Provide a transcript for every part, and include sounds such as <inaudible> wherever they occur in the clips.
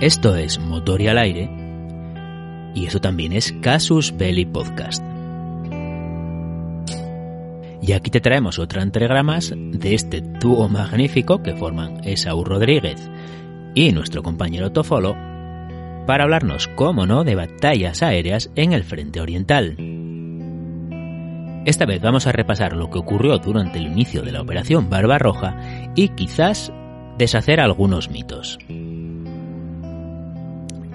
Esto es Motor y al aire y eso también es Casus Belli Podcast. Y aquí te traemos otra entrega más de este dúo magnífico que forman Esaú Rodríguez y nuestro compañero Tofolo para hablarnos, como no, de batallas aéreas en el frente oriental. Esta vez vamos a repasar lo que ocurrió durante el inicio de la operación Barbarroja y quizás deshacer algunos mitos.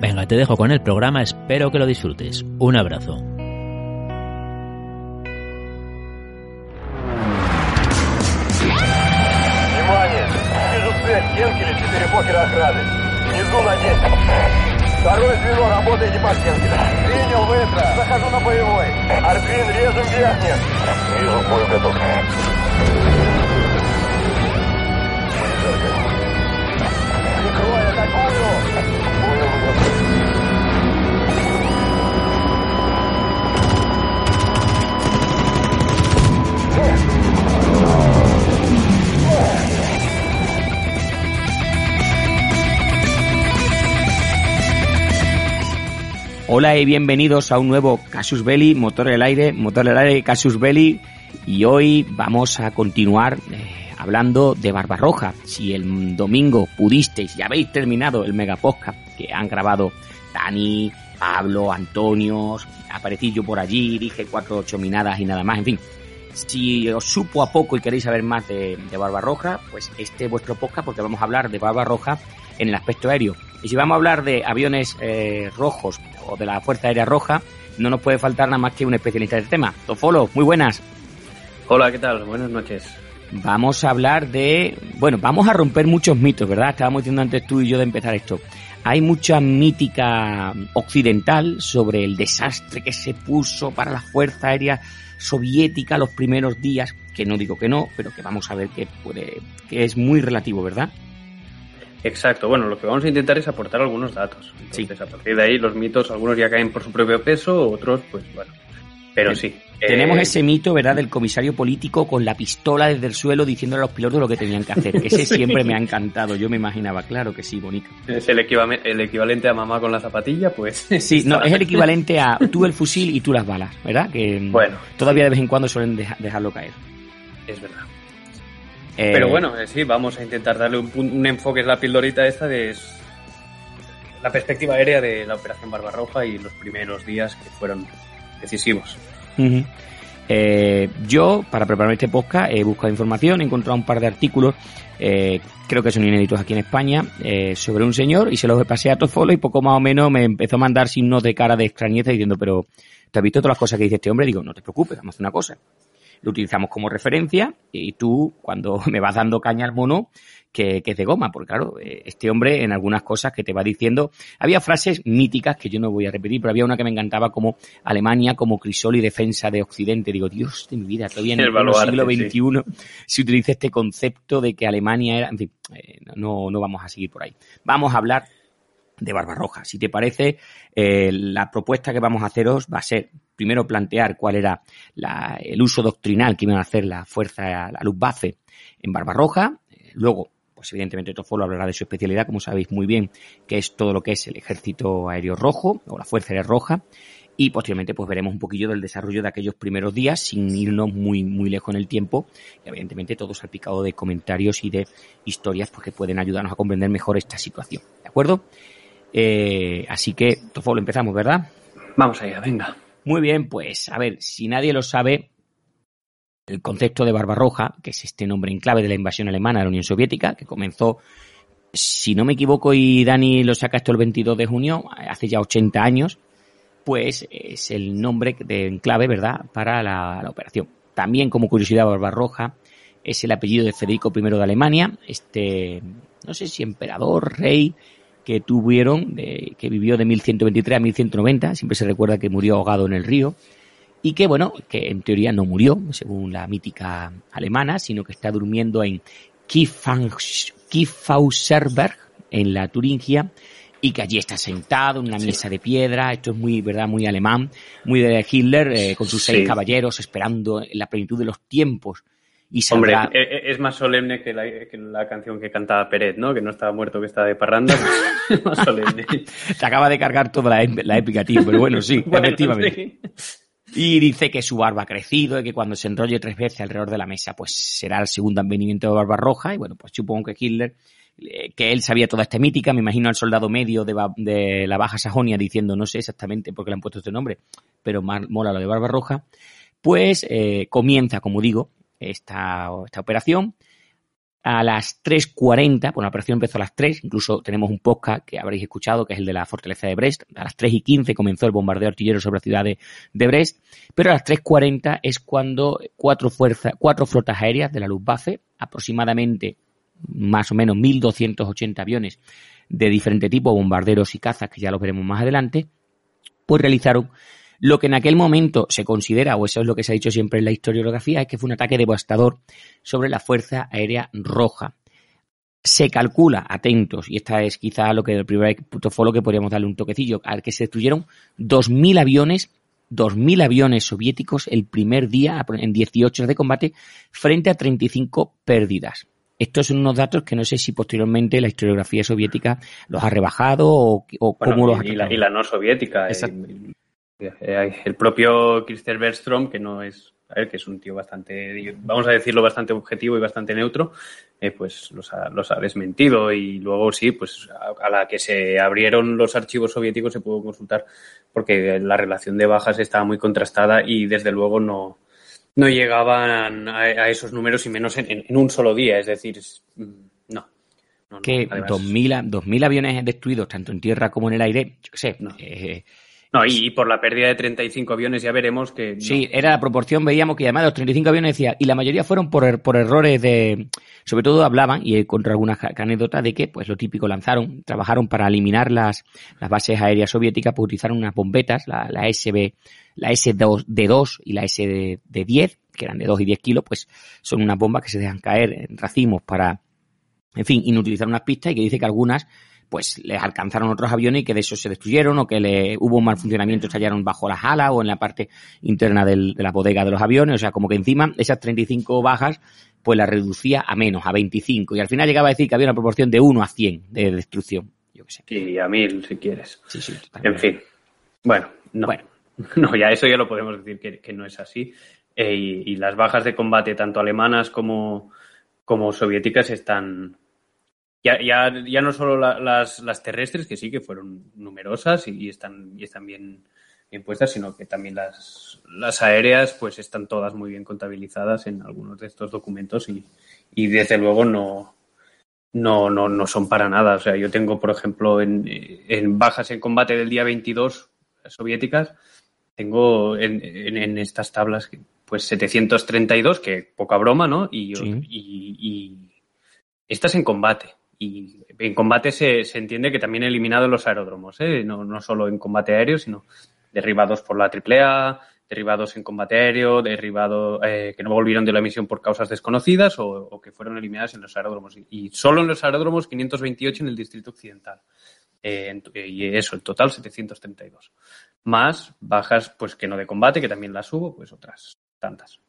Venga, te dejo con el programa, espero que lo disfrutes. Un abrazo. Внимание! Вижу цель. Кенкеле, четыре покера охраны. Внизу на 10. Второе звено, работайте по Кенкеле. Принял ветра. Захожу на боевой. Арквин, режем верхних. Вижу, к бою готов. Прикрой, атакую! Hola y bienvenidos a un nuevo Casus Belli, motor del aire, motor del aire Casus Belli. Y hoy vamos a continuar eh, hablando de Barbarroja. Si el domingo pudisteis, ya habéis terminado el mega podcast que han grabado Dani, Pablo, Antonio, aparecí yo por allí, dije cuatro ocho minadas y nada más, en fin. Si os supo a poco y queréis saber más de, de Barbarroja, pues este es vuestro podcast porque vamos a hablar de Barbarroja en el aspecto aéreo. Y si vamos a hablar de aviones eh, rojos o de la Fuerza Aérea Roja, no nos puede faltar nada más que un especialista del tema. Tofolo, muy buenas. Hola, ¿qué tal? Buenas noches. Vamos a hablar de... Bueno, vamos a romper muchos mitos, ¿verdad? Estábamos diciendo antes tú y yo de empezar esto. Hay mucha mítica occidental sobre el desastre que se puso para la Fuerza Aérea Soviética los primeros días, que no digo que no, pero que vamos a ver que puede, que es muy relativo, ¿verdad? Exacto, bueno, lo que vamos a intentar es aportar algunos datos. Entonces, a partir de ahí, los mitos, algunos ya caen por su propio peso, otros, pues bueno. Pero sí. Tenemos eh, ese mito, ¿verdad?, del comisario político con la pistola desde el suelo diciéndole a los pilotos lo que tenían que hacer. <laughs> Ese siempre me ha encantado. Yo me imaginaba, claro que sí, bonito. Es el, equiva- el equivalente a mamá con la zapatilla, pues. <laughs> Sí, no, es el equivalente a <laughs> tú el fusil y tú las balas, ¿verdad? Que mm, Bueno. todavía de vez en cuando suelen deja- dejarlo caer. Es verdad. Eh, Pero bueno, eh, sí, vamos a intentar darle un, un enfoque a la pildorita esta de la perspectiva aérea de la Operación Barbarroja y los primeros días que fueron decisivos. Eh, yo, para preparar este podcast, he buscado información, he encontrado un par de artículos, eh, creo que son inéditos aquí en España, eh, sobre un señor y se los pasé a Tofolo y poco más o menos me empezó a mandar signos de cara de extrañeza diciendo, pero ¿te has visto todas las cosas que dice este hombre? Digo, no te preocupes, vamos a hacer una cosa. Lo utilizamos como referencia y tú, cuando <laughs> me vas dando caña al mono, que, que es de goma, porque claro, eh, este hombre en algunas cosas que te va diciendo, había frases míticas que yo no voy a repetir, pero había una que me encantaba como Alemania como crisol y defensa de Occidente. Digo, Dios de mi vida, todavía en El baluarte, siglo XXI se utiliza este concepto de que Alemania era, en fin, eh, no, no vamos a seguir por ahí. Vamos a hablar de Barbarroja. Si te parece, eh, la propuesta que vamos a haceros va a ser primero plantear cuál era la- el uso doctrinal que iban a hacer la fuerza, la Luftwaffe en Barbarroja. Eh, Luego, pues evidentemente Tofolo hablará de su especialidad, como sabéis muy bien, que es todo lo que es el ejército aéreo rojo o la fuerza aérea roja. Y posteriormente pues veremos un poquillo del desarrollo de aquellos primeros días sin irnos muy, muy lejos en el tiempo. Y evidentemente todo salpicado de comentarios y de historias pues, que pueden ayudarnos a comprender mejor esta situación. ¿De acuerdo? Eh, así que, Tofolo, empezamos, ¿verdad? Vamos allá, venga. Muy bien, pues a ver, si nadie lo sabe, el concepto de Barbarroja, que es este nombre en clave de la invasión alemana de la Unión Soviética, que comenzó, si no me equivoco y Dani lo saca esto el 22 de junio, hace ya 80 años, pues es el nombre de en clave, ¿verdad?, para la, la operación. También, como curiosidad, Barbarroja es el apellido de Federico I de Alemania, este, no sé si emperador, rey, que tuvieron, de- que vivió de 1123 a 1190, siempre se recuerda que murió ahogado en el río, y que bueno, que en teoría no murió, según la mítica alemana, sino que está durmiendo en Kiefhauserberg, en la Turingia, y que allí está sentado en una mesa de piedra, esto es muy, verdad, muy alemán, muy de Hitler, eh, con sus seis caballeros esperando en la plenitud de los tiempos y saldrá... Hombre, e- e- es más solemne que la, que la canción que cantaba Peret, ¿no? Que no estaba muerto, que estaba de parranda. pues, <laughs> es más solemne. Se acaba de cargar toda la, épica, tío, pero bueno, sí, <laughs> Bueno, efectivamente. sí. Y dice que su barba ha crecido y que cuando se enrolle tres veces alrededor de la mesa, pues será el segundo advenimiento de Barbarroja. Y bueno, pues supongo que Hitler, eh, que él sabía toda esta mítica, me imagino al soldado medio de, la Baja Sajonia diciendo, no sé exactamente por qué le han puesto este nombre, pero más mola lo de Barbarroja, pues eh, comienza, como digo, esta, esta operación. A las 3.40, bueno, la operación empezó a las 3, incluso tenemos un podcast que habréis escuchado, que es el de la fortaleza de Brest. A las 3 y 15 comenzó el bombardeo artillero sobre la ciudad de, de Brest, pero a las 3.40 es cuando cuatro, fuerzas, cuatro flotas aéreas de la Luftwaffe, aproximadamente más o menos 1.280 aviones de diferente tipo, bombarderos y cazas, que ya los veremos más adelante, pues realizaron lo que en aquel momento se considera, o eso es lo que se ha dicho siempre en la historiografía, es que fue un ataque devastador sobre la Fuerza Aérea Roja. Se calcula, atentos, y esta es quizá lo que el primer punto fue lo que podríamos darle un toquecillo, al que se destruyeron 2.000 aviones, 2.000 aviones soviéticos el primer día en 18 horas de combate frente a 35 pérdidas. Estos son unos datos que no sé si posteriormente la historiografía soviética los ha rebajado o, o Bueno, cómo los ha y, la, tratado. y la no soviética. Exacto. El propio Christer Bergstrom, que no es, a ver, que es un tío bastante, vamos a decirlo, bastante objetivo y bastante neutro, eh, pues los ha, los ha desmentido y luego sí, pues a, a la que se abrieron los archivos soviéticos se pudo consultar porque la relación de bajas estaba muy contrastada y desde luego no, no llegaban a, a esos números y menos en, en- en un solo día, es decir, no. No, que además- 2000, a- 2000 aviones destruidos tanto en tierra como en el aire, yo qué sé. No. eh, No, y, por la pérdida de 35 aviones ya veremos que... Sí, era la proporción, veíamos que además de los 35 aviones decía, y la mayoría fueron por, er- por errores de, sobre todo hablaban, y encontré algunas anécdotas de que, pues lo típico, lanzaron, trabajaron para eliminar las, las bases aéreas soviéticas, pues utilizaron unas bombetas, la, la SB, la S2 de 2 y la S de, de 10, que eran de 2 y 10 kilos, pues son unas bombas que se dejan caer en racimos para, en fin, inutilizar unas pistas y que dice que algunas pues les alcanzaron otros aviones y que de esos se destruyeron o que le, hubo un mal funcionamiento, estallaron bajo las alas o en la parte interna del- de la bodega de los aviones, o sea, como que encima esas 35 bajas pues las reducía a menos, a 25 y al final llegaba a decir que había una proporción de 1 a 100 de destrucción, yo qué sé. Y a mil, si quieres. Sí, sí. En fin. Bueno, no. Bueno. <laughs> No, ya eso ya lo podemos decir que, que no es así. Eh, y, y las bajas de combate, tanto alemanas como, como soviéticas, están. Ya, ya, ya no solo la- las, las terrestres, que sí que fueron numerosas y, y están, y están bien, bien puestas, sino que también las, las aéreas, pues están todas muy bien contabilizadas en algunos de estos documentos y, y desde luego no, no, no, no son para nada. O sea, yo tengo, por ejemplo, en, en bajas en combate del día 22 soviéticas, tengo en, en, en estas tablas pues 732, que poca broma, ¿no? Y, Sí. y, y estas en combate. Y en combate se, se entiende que también eliminado los aeródromos, ¿eh? no, no solo en combate aéreo, sino derribados por la AAA, derribados en combate aéreo, derribados eh, que no volvieron de la misión por causas desconocidas o, o que fueron eliminadas en los aeródromos. Y, solo en los aeródromos 528 en el Distrito Occidental. Eh, en- y eso, el total 732. Más bajas, pues que no de combate, que también las hubo, pues otras tantas.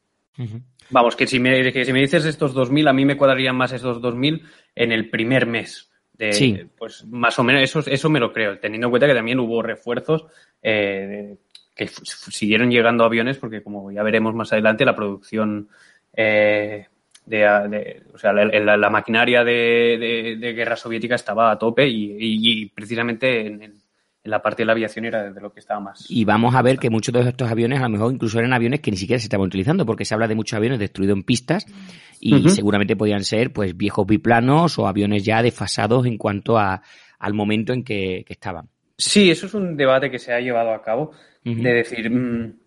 Vamos, que si me, que si me dices estos 2.000, a mí me cuadrarían más estos 2.000 en el primer mes. De, Sí. Pues más o menos, eso, eso me lo creo, teniendo en cuenta que también hubo refuerzos eh, que siguieron llegando aviones, porque como ya veremos más adelante, la producción eh, de, de- o sea, la, la- la maquinaria de, de- guerra soviética estaba a tope y, y- y precisamente en, en- en la parte de la aviación era de lo que estaba más. Y vamos a ver que muchos de estos aviones a lo mejor incluso eran aviones que ni siquiera se estaban utilizando, porque se habla de muchos aviones destruidos en pistas y seguramente podían ser pues viejos biplanos o aviones ya desfasados en cuanto a, al momento en que, que estaban. Sí, eso es un debate que se ha llevado a cabo, de decir, mm,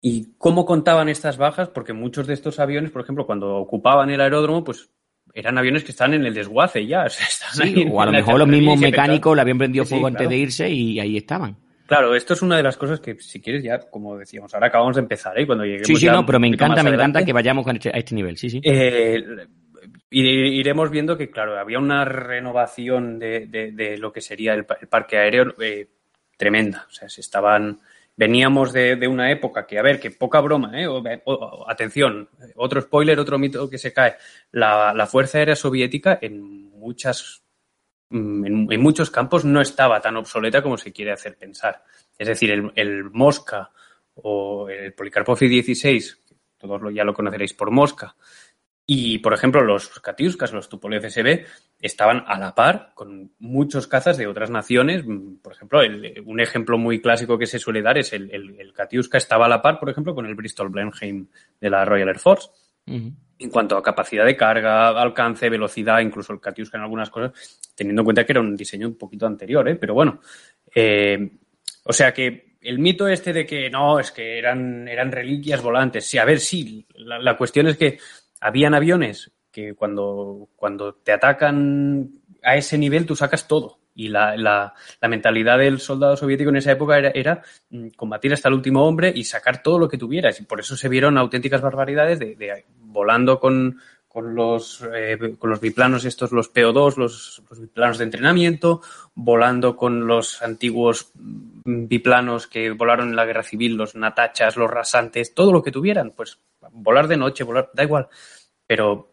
¿y cómo contaban estas bajas? Porque muchos de estos aviones, por ejemplo, cuando ocupaban el aeródromo, pues eran aviones que estaban en el desguace ya. <laughs> o sea, estaban Sí, ahí en o a lo mejor los mismos mecánicos le habían prendido sí, fuego antes de irse y ahí estaban. Claro, esto es una de las cosas que, si quieres, ya, como decíamos, ahora acabamos de empezar, ¿eh? Cuando lleguemos Sí, sí, no, pero me encanta, me encanta que vayamos con este- a este nivel, sí, sí. eh, ire- iremos viendo que, claro, había una renovación de, de- de lo que sería el parque aéreo eh, tremenda. O sea, se estaban veníamos de, de, una época que, a ver, que poca broma, ¿eh? O, atención, otro spoiler, otro mito que se cae. La, la Fuerza Aérea Soviética en muchas mm, en, muchos campos no estaba tan obsoleta como se quiere hacer pensar. Es decir, el, el Mosca o el Polikarpov I-16, todos lo, ya lo conoceréis por Mosca, y, por ejemplo, los Katiuskas, los Tupolev SB, estaban a la par con muchos cazas de otras naciones. Por ejemplo, el, un ejemplo muy clásico que se suele dar es el, el, el, Katiuska estaba a la par, por ejemplo, con el Bristol Blenheim de la Royal Air Force. Uh -huh. En cuanto a capacidad de carga, alcance, velocidad, incluso el Katiuska en algunas cosas, teniendo en cuenta que era un diseño un poquito anterior, ¿eh? pero bueno. Eh, o sea que el mito este de que no, es que eran, eran reliquias volantes. Sí, a ver, sí, la, la cuestión es que habían aviones que cuando, cuando te atacan a ese nivel tú sacas todo. Y la, la, la, mentalidad del soldado soviético en esa época era, era, combatir hasta el último hombre y sacar todo lo que tuvieras. Y por eso se vieron auténticas barbaridades de, de volando con, con los, eh, con los biplanos estos, los PO2, los, los, biplanos de entrenamiento, volando con los antiguos biplanos que volaron en la guerra civil, los natachas, los rasantes, todo lo que tuvieran, pues volar de noche, volar, da igual. Pero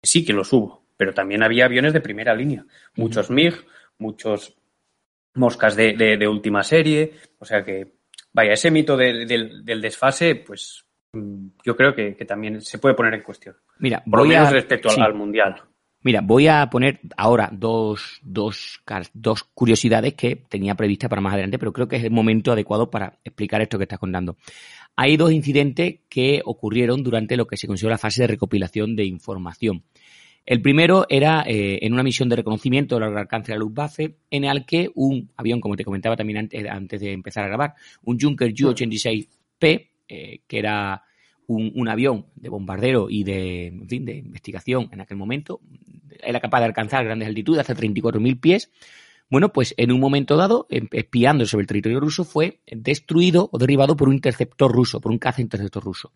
sí que los hubo, pero también había aviones de primera línea, muchos MiG, muchos moscas de, de, de última serie, o sea que, vaya, ese mito de, del, del desfase, pues yo creo que, que, también se puede poner en cuestión. Mira, por voy lo menos a, respecto sí. al, al, mundial. Mira, voy a poner ahora dos, dos, dos curiosidades que tenía prevista para más adelante, pero creo que es el momento adecuado para explicar esto que estás contando. Hay dos incidentes que ocurrieron durante lo que se considera la fase de recopilación de información. El primero era eh, en una misión de reconocimiento de largo alcance de la Luftwaffe, en el que un avión, como te comentaba también antes, antes de empezar a grabar, un Junker Ju-86P, eh, que era un, avión de bombardero y de, en fin, de investigación en aquel momento, era capaz de alcanzar grandes altitudes, hasta 34.000 pies. Bueno, pues en un momento dado, em, espiando sobre el territorio ruso, fue destruido o derribado por un interceptor ruso, por un caza interceptor ruso.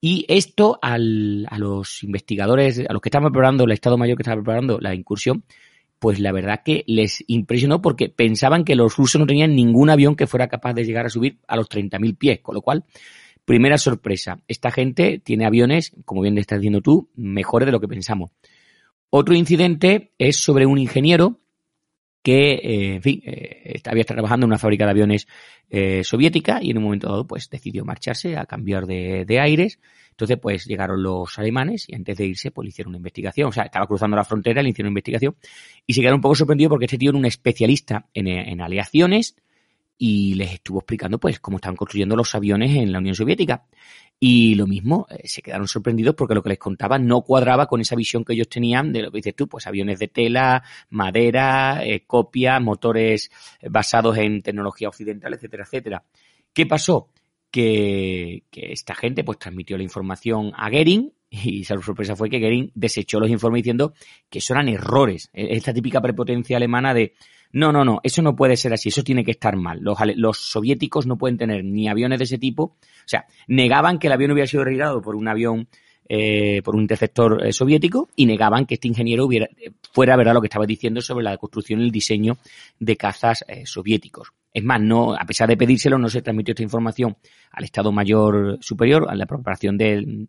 Y esto al, a los investigadores, a los que estaban preparando, el Estado Mayor que estaba preparando la incursión, pues la verdad que les impresionó porque pensaban que los rusos no tenían ningún avión que fuera capaz de llegar a subir a los 30.000 pies, con lo cual, primera sorpresa, esta gente tiene aviones, como bien estás diciendo tú, mejores de lo que pensamos. Otro incidente es sobre un ingeniero que, eh, en fin, eh, había estado trabajando en una fábrica de aviones eh, soviética y en un momento dado, pues decidió marcharse a cambiar de, aires. Entonces, pues llegaron los alemanes y antes de irse, pues le hicieron una investigación. O sea, estaba cruzando la frontera, le hicieron una investigación y se quedaron un poco sorprendidos porque este tío era un especialista en aleaciones y les estuvo explicando, pues, cómo estaban construyendo los aviones en la Unión Soviética. Y lo mismo, eh, se quedaron sorprendidos porque lo que les contaba no cuadraba con esa visión que ellos tenían de lo que dices tú, pues aviones de tela, madera, eh, motores basados en tecnología occidental, etcétera, etcétera. ¿Qué pasó? Que, que, esta gente pues transmitió la información a Goering y la sorpresa fue que Goering desechó los informes diciendo que eso eran errores. Esta típica prepotencia alemana de no, no, no, eso no puede ser así, eso tiene que estar mal. Los, los, soviéticos no pueden tener ni aviones de ese tipo. O sea, negaban que el avión hubiera sido derribado por un avión, eh, por un interceptor eh, soviético y negaban que este ingeniero hubiera, fuera verdad lo que estaba diciendo sobre la construcción y el diseño de cazas eh, soviéticos. Es más, no, a pesar de pedírselo, no se transmitió esta información al Estado Mayor Superior, a la preparación del,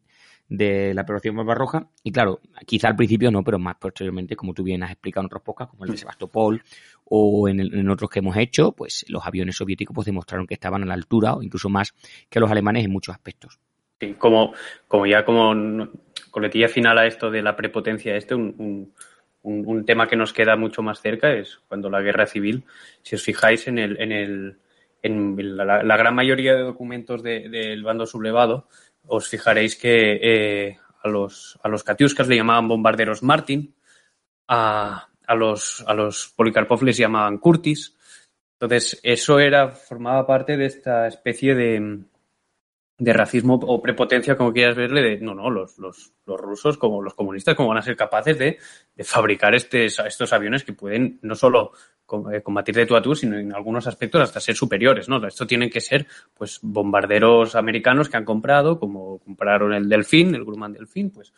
de la operación Barbarroja. Y claro, quizá al principio no, pero más posteriormente, como tú bien has explicado en otros podcasts, como el de Sebastopol o en, el, en, otros que hemos hecho, pues los aviones soviéticos pues demostraron que estaban a la altura o incluso más que los alemanes en muchos aspectos. Como, como ya como coletilla final a esto de la prepotencia este, un, un, tema que nos queda mucho más cerca es cuando la guerra civil, si os fijáis en el, en el en la, la gran mayoría de documentos del de, de bando sublevado, os fijaréis que eh, a los, a los Katiuskas le llamaban bombarderos Martin, a, a, los, a los Polikarpov les llamaban Curtis. Entonces, eso era, formaba parte de esta especie de, de racismo o prepotencia, como quieras verle, de no, no, los, los, los rusos, como los comunistas, como van a ser capaces de, de fabricar estes, estos aviones que pueden no solo eh, combatir de tú a tú, sino en algunos aspectos hasta ser superiores, ¿no? Esto tienen que ser, pues, bombarderos americanos que han comprado, como compraron el Delfín, el Grumman Delfín, pues,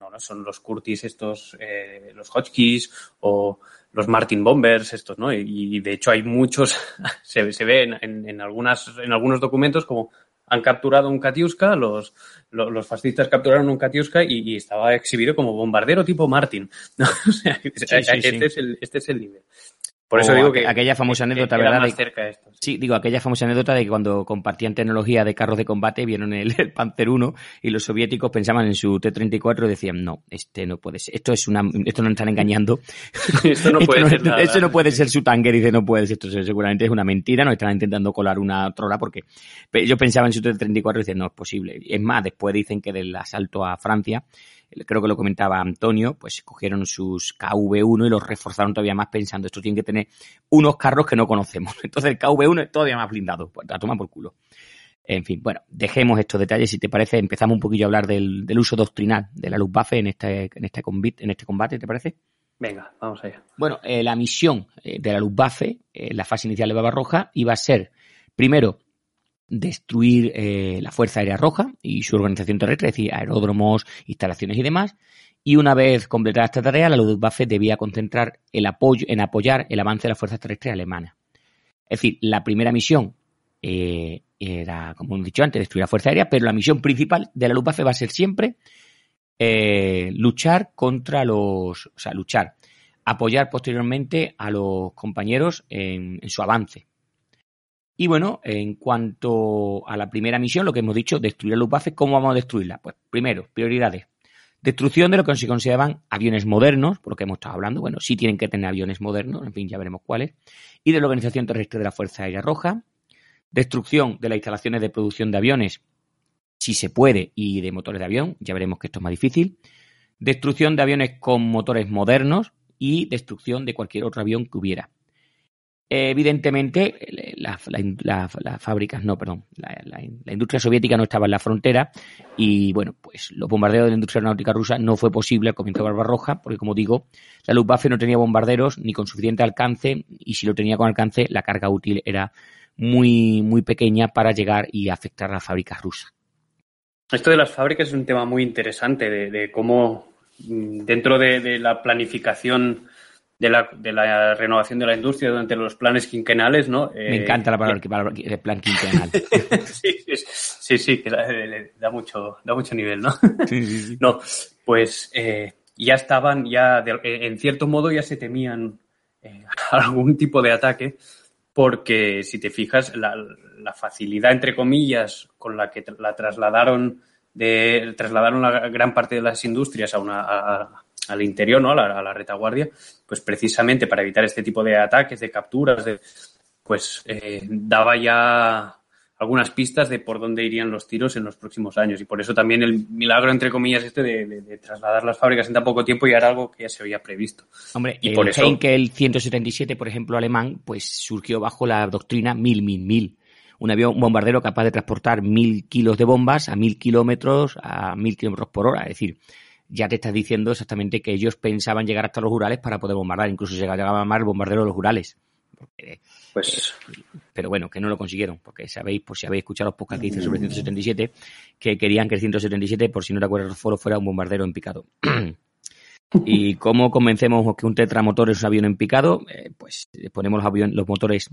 no, no son los Curtis estos, eh, los Hotchkiss o los Martin Bombers, estos, ¿no? Y, de hecho hay muchos, <laughs> se, se ve en, en, algunas, en algunos documentos como han capturado un Katiuska, los, los, fascistas capturaron un Katiuska y, y, estaba exhibido como bombardero tipo Martin. <laughs> o sea, este, Es el, este es el nivel. Por eso digo que aquella famosa anécdota, ¿verdad? sí. digo, aquella famosa anécdota de que cuando compartían tecnología de carros de combate vieron el, el Panzer 1 y los soviéticos pensaban en su T-34 y decían, no, este no puede ser, esto es una, esto no están engañando. <laughs> esto no <laughs> puede ser nada. Esto no puede ser su tanker, dice, no puede ser, esto seguramente es una mentira, nos están intentando colar una trola porque ellos pensaban en su T-34 y decían, no es posible. Es más, después dicen que del asalto a Francia, creo que lo comentaba Antonio, pues cogieron sus KV1 y los reforzaron todavía más pensando, esto tiene que tener unos carros que no conocemos. <laughs> Entonces el KV1 es todavía más blindado, pues la toma por culo. En fin, bueno, dejemos estos detalles. Si te parece, empezamos un poquillo a hablar del, uso doctrinal de la Luftwaffe en este, en este, combate, en este combate, ¿te parece? Venga, vamos allá. Bueno, eh, la misión eh, de la Luftwaffe, eh, la fase inicial de Barbarroja, iba a ser, primero, destruir eh, la Fuerza Aérea Roja y su organización terrestre, es decir, aeródromos, instalaciones y demás. Y una vez completada esta tarea, la Luftwaffe debía concentrar el apoyo en apoyar el avance de las fuerzas terrestres alemanas. Es decir, la primera misión eh, era, como hemos dicho antes, destruir la Fuerza Aérea, pero la misión principal de la Luftwaffe va a ser siempre eh, luchar contra los, o sea, luchar, apoyar posteriormente a los compañeros en su avance. Y bueno, en cuanto a la primera misión, lo que hemos dicho, destruir a Luftwaffe, ¿cómo vamos a destruirla? Pues primero, prioridades. Destrucción de lo que se consideraban aviones modernos, por lo que hemos estado hablando, bueno, sí tienen que tener aviones modernos, en fin, ya veremos cuáles, y de la Organización Terrestre de la Fuerza Aérea Roja, destrucción de las instalaciones de producción de aviones, si se puede, y de motores de avión, ya veremos que esto es más difícil, destrucción de aviones con motores modernos y destrucción de cualquier otro avión que hubiera. Evidentemente, las fábricas, no, perdón, la, industria soviética no estaba en la frontera y, bueno, pues los bombardeos de la industria aeronáutica rusa no fue posible al comienzo de Barbarroja, porque, como digo, la Luftwaffe no tenía bombarderos ni con suficiente alcance y si lo tenía con alcance, la carga útil era muy, muy pequeña para llegar y afectar a las fábricas rusas. Esto de las fábricas es un tema muy interesante, de, cómo mm, dentro de la planificación de la, de la renovación de la industria durante los planes quinquenales, ¿no? Me encanta la palabra, el plan quinquenal. <laughs> sí, sí, sí, que da, mucho, da mucho nivel, ¿no? <laughs> sí, sí, sí. No, pues eh, ya estaban, ya en cierto modo ya se temían eh, <laughs> algún tipo de ataque, porque si te fijas, la, la, facilidad, entre comillas, con la que la trasladaron, de, trasladaron la gran parte de las industrias a una, a, al interior, ¿no? A la, retaguardia, pues precisamente para evitar este tipo de ataques, de capturas, de, pues eh, daba ya algunas pistas de por dónde irían los tiros en los próximos años. Y por eso también el milagro, entre comillas, este de, trasladar las fábricas en tan poco tiempo y era algo que ya se había previsto. Hombre, y el por eso... el 177, por ejemplo, alemán, pues surgió bajo la doctrina mil, mil, mil. Un avión, un bombardero capaz de transportar mil kilos de bombas a mil kilómetros, a mil kilómetros por hora. Es decir, ya te estás diciendo exactamente que ellos pensaban llegar hasta los Urales para poder bombardar, incluso llegaba más el bombardero de los Urales. pues... Pero bueno, que no lo consiguieron, porque sabéis, por si habéis escuchado los podcasts que hice sobre el 177, que querían que el 177, por si no te acuerdas, foro fuera un bombardero en picado. <coughs> ¿Y cómo convencemos que un tetramotor es un avión en picado? Eh, pues ponemos los, aviones, los motores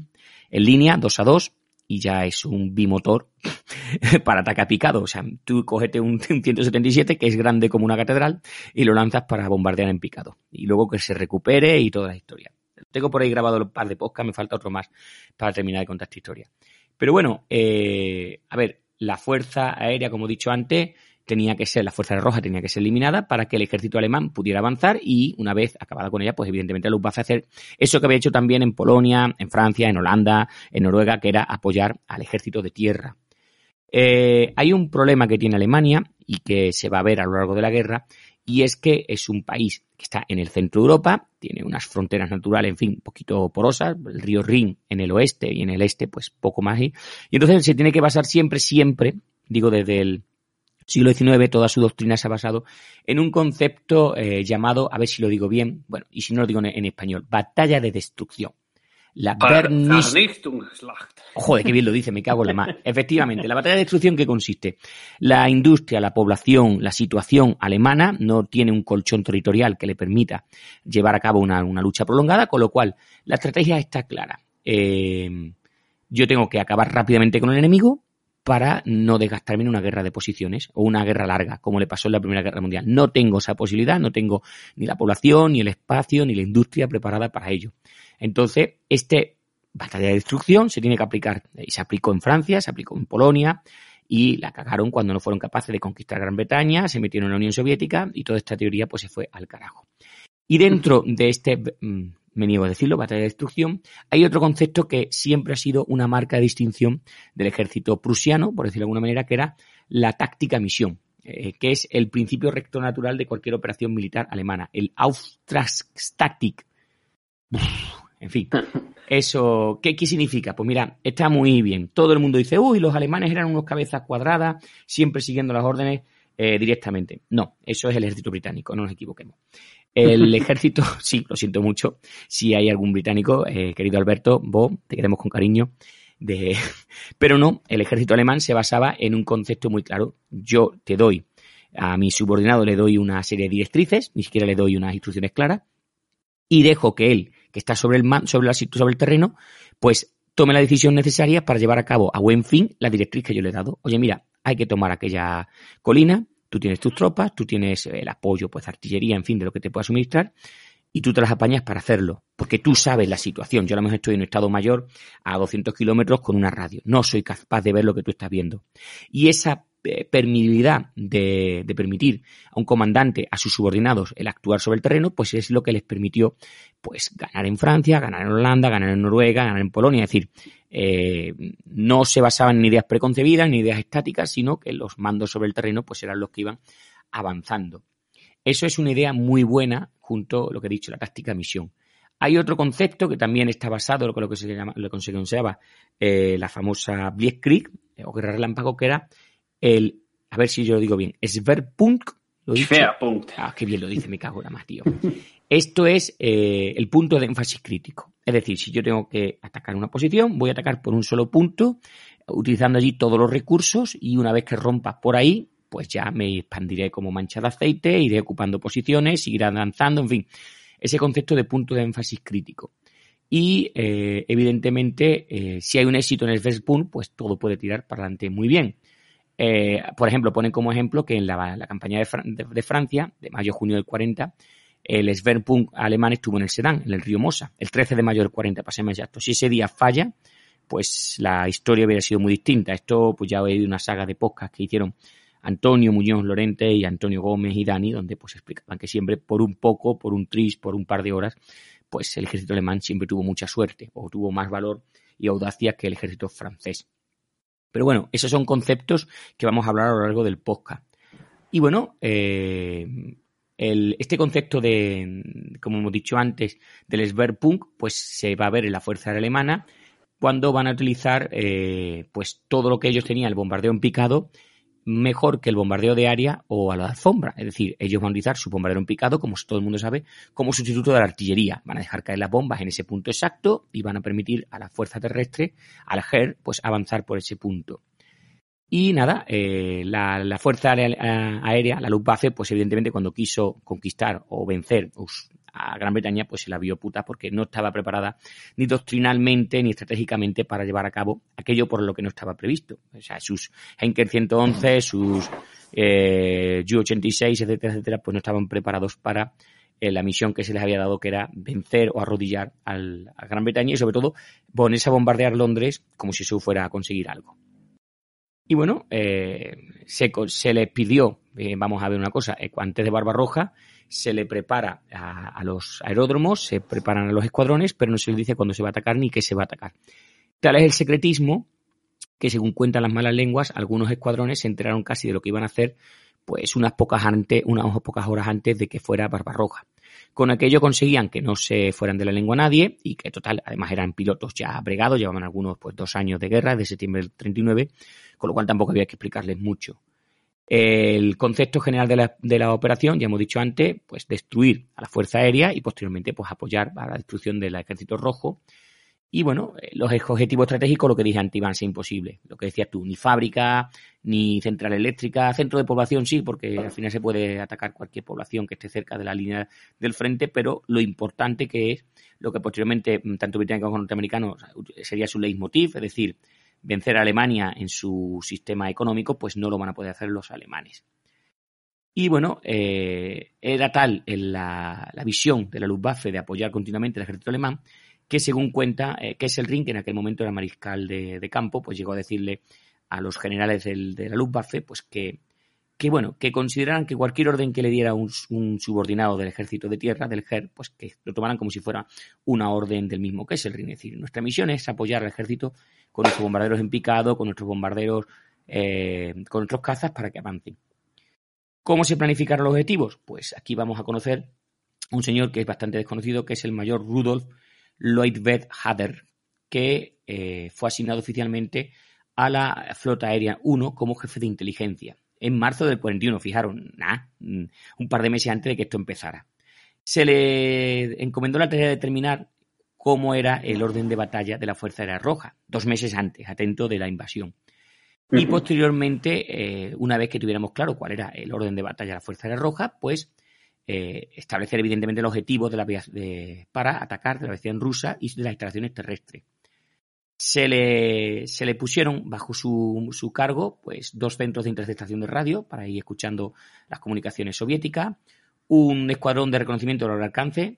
en línea, dos a dos, y ya es un bimotor <laughs> para ataque picado. O sea, tú cogete un, 177 que es grande como una catedral y lo lanzas para bombardear en picado. Y luego que se recupere y toda la historia. Tengo por ahí grabado un par de podcasts, me falta otro más para terminar de contar esta historia. Pero bueno, eh, a ver, la fuerza aérea, como he dicho antes, tenía que ser, la Fuerza Roja tenía que ser eliminada para que el ejército alemán pudiera avanzar y una vez acabada con ella, pues evidentemente la Luftwaffe hacer eso que había hecho también en Polonia, en Francia, en Holanda, en Noruega, que era apoyar al ejército de tierra. Eh, hay un problema que tiene Alemania y que se va a ver a lo largo de la guerra y es que es un país que está en el centro de Europa, tiene unas fronteras naturales, en fin, un poquito porosas, el río Rin en el oeste y en el este, pues poco más. Y entonces se tiene que basar siempre, siempre, digo desde el siglo XIX toda su doctrina se ha basado en un concepto eh, llamado, a ver si lo digo bien, bueno, y si no lo digo en, español, batalla de destrucción. La Ver- Vernicht- Vernichtungsschlacht. Joder, qué bien lo dice, me cago en la mar. <laughs> Efectivamente, la batalla de destrucción que consiste. La industria, la población, la situación alemana no tiene un colchón territorial que le permita llevar a cabo una, una lucha prolongada, con lo cual la estrategia está clara. Eh, yo tengo que acabar rápidamente con el enemigo para no desgastarme en una guerra de posiciones o una guerra larga, como le pasó en la Primera Guerra Mundial. No tengo esa posibilidad, no tengo ni la población, ni el espacio, ni la industria preparada para ello. Entonces, este batalla de destrucción se tiene que aplicar, y se aplicó en Francia, se aplicó en Polonia, y la cagaron cuando no fueron capaces de conquistar Gran Bretaña, se metieron en la Unión Soviética, y toda esta teoría pues se fue al carajo. Y dentro de este, mm, me niego a decirlo, batalla de destrucción, hay otro concepto que siempre ha sido una marca de distinción del ejército prusiano, por decirlo de alguna manera, que era la táctica misión, eh, que es el principio recto natural de cualquier operación militar alemana, el Auftragstaktik. En fin, <laughs> eso, ¿qué, ¿qué significa? Pues mira, está muy bien. Todo el mundo dice, uy, los alemanes eran unos cabezas cuadradas, siempre siguiendo las órdenes eh, directamente. No, eso es el ejército británico, no nos equivoquemos. El ejército, <laughs> sí, lo siento mucho. Si hay algún británico, eh, querido Alberto, vos, te queremos con cariño. De... <laughs> Pero no, el ejército alemán se basaba en un concepto muy claro. Yo te doy, a mi subordinado le doy una serie de directrices, ni siquiera le doy unas instrucciones claras, y dejo que él, que está sobre el, man, sobre, la, sobre el terreno, pues tome la decisión necesaria para llevar a cabo a buen fin la directriz que yo le he dado. Oye, mira, hay que tomar aquella colina, tú tienes tus tropas, tú tienes el apoyo, pues artillería, en fin, de lo que te pueda suministrar, y tú te las apañas para hacerlo, porque tú sabes la situación. Yo a lo mejor estoy en un estado mayor a 200 kilómetros con una radio. No soy capaz de ver lo que tú estás viendo. Y esa eh, permisibilidad de, de, permitir a un comandante, a sus subordinados, el actuar sobre el terreno, pues es lo que les permitió pues ganar en Francia, ganar en Holanda, ganar en Noruega, ganar en Polonia. Es decir, eh, no se basaban en ideas preconcebidas, ni ideas estáticas, sino que los mandos sobre el terreno pues eran los que iban avanzando. Eso es una idea muy buena junto a lo que he dicho, la táctica misión. Hay otro concepto que también está basado en lo que se, llama, lo que se consideraba eh, la famosa Blitzkrieg, o guerra relámpago, que era el, a ver si yo lo digo bien, Schwerpunkt. ¿lo Schwerpunkt. Ah, qué bien lo dice, me cago en la más, tío. Esto es eh, el punto de énfasis crítico. Es decir, si yo tengo que atacar una posición, voy a atacar por un solo punto, utilizando allí todos los recursos, y una vez que rompas por ahí, pues ya me expandiré como mancha de aceite, iré ocupando posiciones, seguiré avanzando, en fin, ese concepto de punto de énfasis crítico. Y eh, evidentemente, eh, si hay un éxito en el first punto, pues todo puede tirar para adelante muy bien. Eh, por ejemplo, ponen como ejemplo que en la, campaña de, Fran de, Francia, de mayo-junio del 40, el Schwerpunkt alemán estuvo en el Sedán, en el río Mosa, el 13 de mayo del 40, para ser más exacto. Si ese día falla, pues la historia hubiera sido muy distinta. Esto, pues ya he una saga de podcast que hicieron Antonio Muñoz Lorente y Antonio Gómez y Dani, donde pues explicaban que siempre por un poco, por un tris, por un par de horas, pues el ejército alemán siempre tuvo mucha suerte o tuvo más valor y audacia que el ejército francés. Pero bueno, esos son conceptos que vamos a hablar a lo largo del podcast. Y bueno, eh, este concepto de, como hemos dicho antes, del Schwerpunkt, pues se va a ver en la fuerza alemana cuando van a utilizar eh, pues todo lo que ellos tenían, el bombardeo en picado, mejor que el bombardeo de área o a la alfombra. Es decir, ellos van a utilizar su bombardeo en picado, como todo el mundo sabe, como sustituto de la artillería. Van a dejar caer las bombas en ese punto exacto y van a permitir a la fuerza terrestre, al GER, pues avanzar por ese punto. Y nada, eh, la, la, fuerza aérea, la Luftwaffe, pues evidentemente cuando quiso conquistar o vencer a Gran Bretaña, pues se la vio puta porque no estaba preparada ni doctrinalmente ni estratégicamente para llevar a cabo aquello por lo que no estaba previsto. O sea, sus Heinkel 111, sus eh, Ju-86, etcétera, etcétera, pues no estaban preparados para eh, la misión que se les había dado, que era vencer o arrodillar al, a Gran Bretaña y sobre todo ponerse a bombardear Londres como si eso fuera a conseguir algo. Y bueno, eh, se, se, les pidió, eh, vamos a ver una cosa, eh, antes de Barbarroja, se le prepara a, los aeródromos, se preparan a los escuadrones, pero no se les dice cuándo se va a atacar ni qué se va a atacar. Tal es el secretismo que, según cuentan las malas lenguas, algunos escuadrones se enteraron casi de lo que iban a hacer, pues unas pocas, antes, unas pocas horas antes de que fuera Barbarroja. Con aquello conseguían que no se fueran de la lengua a nadie y que, total, además eran pilotos ya bregados, llevaban algunos pues dos años de guerra, de septiembre del 39, con lo cual tampoco había que explicarles mucho. El concepto general de la, de la, operación, ya hemos dicho antes, pues destruir a la Fuerza Aérea y posteriormente pues apoyar a la destrucción del Ejército Rojo Y bueno, eh, los objetivos estratégicos, lo que dije antes, iban a ser imposibles. Lo que decías tú, ni fábrica, ni central eléctrica, centro de población sí, porque al final se puede atacar cualquier población que esté cerca de la línea del frente, pero lo importante que es lo que posteriormente mm, tanto británicos como norteamericanos sería su leitmotiv, es decir, vencer a Alemania en su sistema económico, pues no lo van a poder hacer los alemanes. Y bueno, eh, era tal la, visión de la Luftwaffe de apoyar continuamente al ejército alemán que según cuenta eh, Kesselring, que en aquel momento era mariscal de, campo, pues llegó a decirle a los generales del, de la Luftwaffe pues que, que, bueno, que consideraran que cualquier orden que le diera un, subordinado del ejército de tierra, del GER, pues que lo tomaran como si fuera una orden del mismo Kesselring. Es decir, nuestra misión es apoyar al ejército con nuestros bombarderos en picado, con nuestros bombarderos, eh, con nuestros cazas para que avancen. ¿Cómo se planificaron los objetivos? Pues aquí vamos a conocer un señor que es bastante desconocido, que es el mayor Rudolf Lloyd Hader, que eh, fue asignado oficialmente a la Flota Aérea 1 como jefe de inteligencia. En marzo del 41, fijaron, un par de meses antes de que esto empezara. Se le encomendó la tarea de determinar cómo era el orden de batalla de la Fuerza Aérea Roja, dos meses antes, atento de la invasión. Y posteriormente, eh, una vez que tuviéramos claro cuál era el orden de batalla de la Fuerza Aérea Roja, pues eh, establecer evidentemente el objetivo de la, de, para atacar de la aviación rusa y de las instalaciones terrestres. Se le, se le pusieron bajo su, su, cargo pues, dos centros de interceptación de radio para ir escuchando las comunicaciones soviéticas, un escuadrón de reconocimiento de largo alcance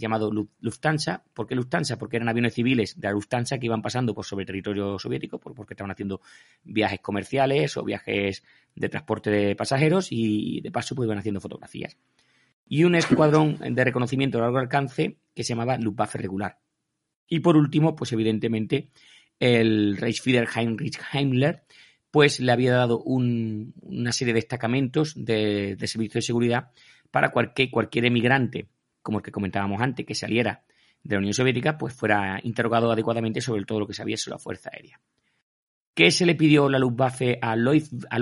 llamado Lufthansa. ¿Por qué Lufthansa? Porque eran aviones civiles de la Lufthansa que iban pasando por sobre territorio soviético, porque estaban haciendo viajes comerciales o viajes de transporte de pasajeros y de paso pues iban haciendo fotografías y un escuadrón de reconocimiento a largo alcance que se llamaba Luftwaffe regular. Y por último, pues evidentemente, el Reichsführer Heinrich Heimler pues le había dado una serie de destacamentos de, servicio de seguridad para cualquier emigrante, como el que comentábamos antes, que saliera de la Unión Soviética, pues fuera interrogado adecuadamente sobre todo lo que sabía sobre la Fuerza Aérea. ¿Qué se le pidió la Luftwaffe a, Lloyd, a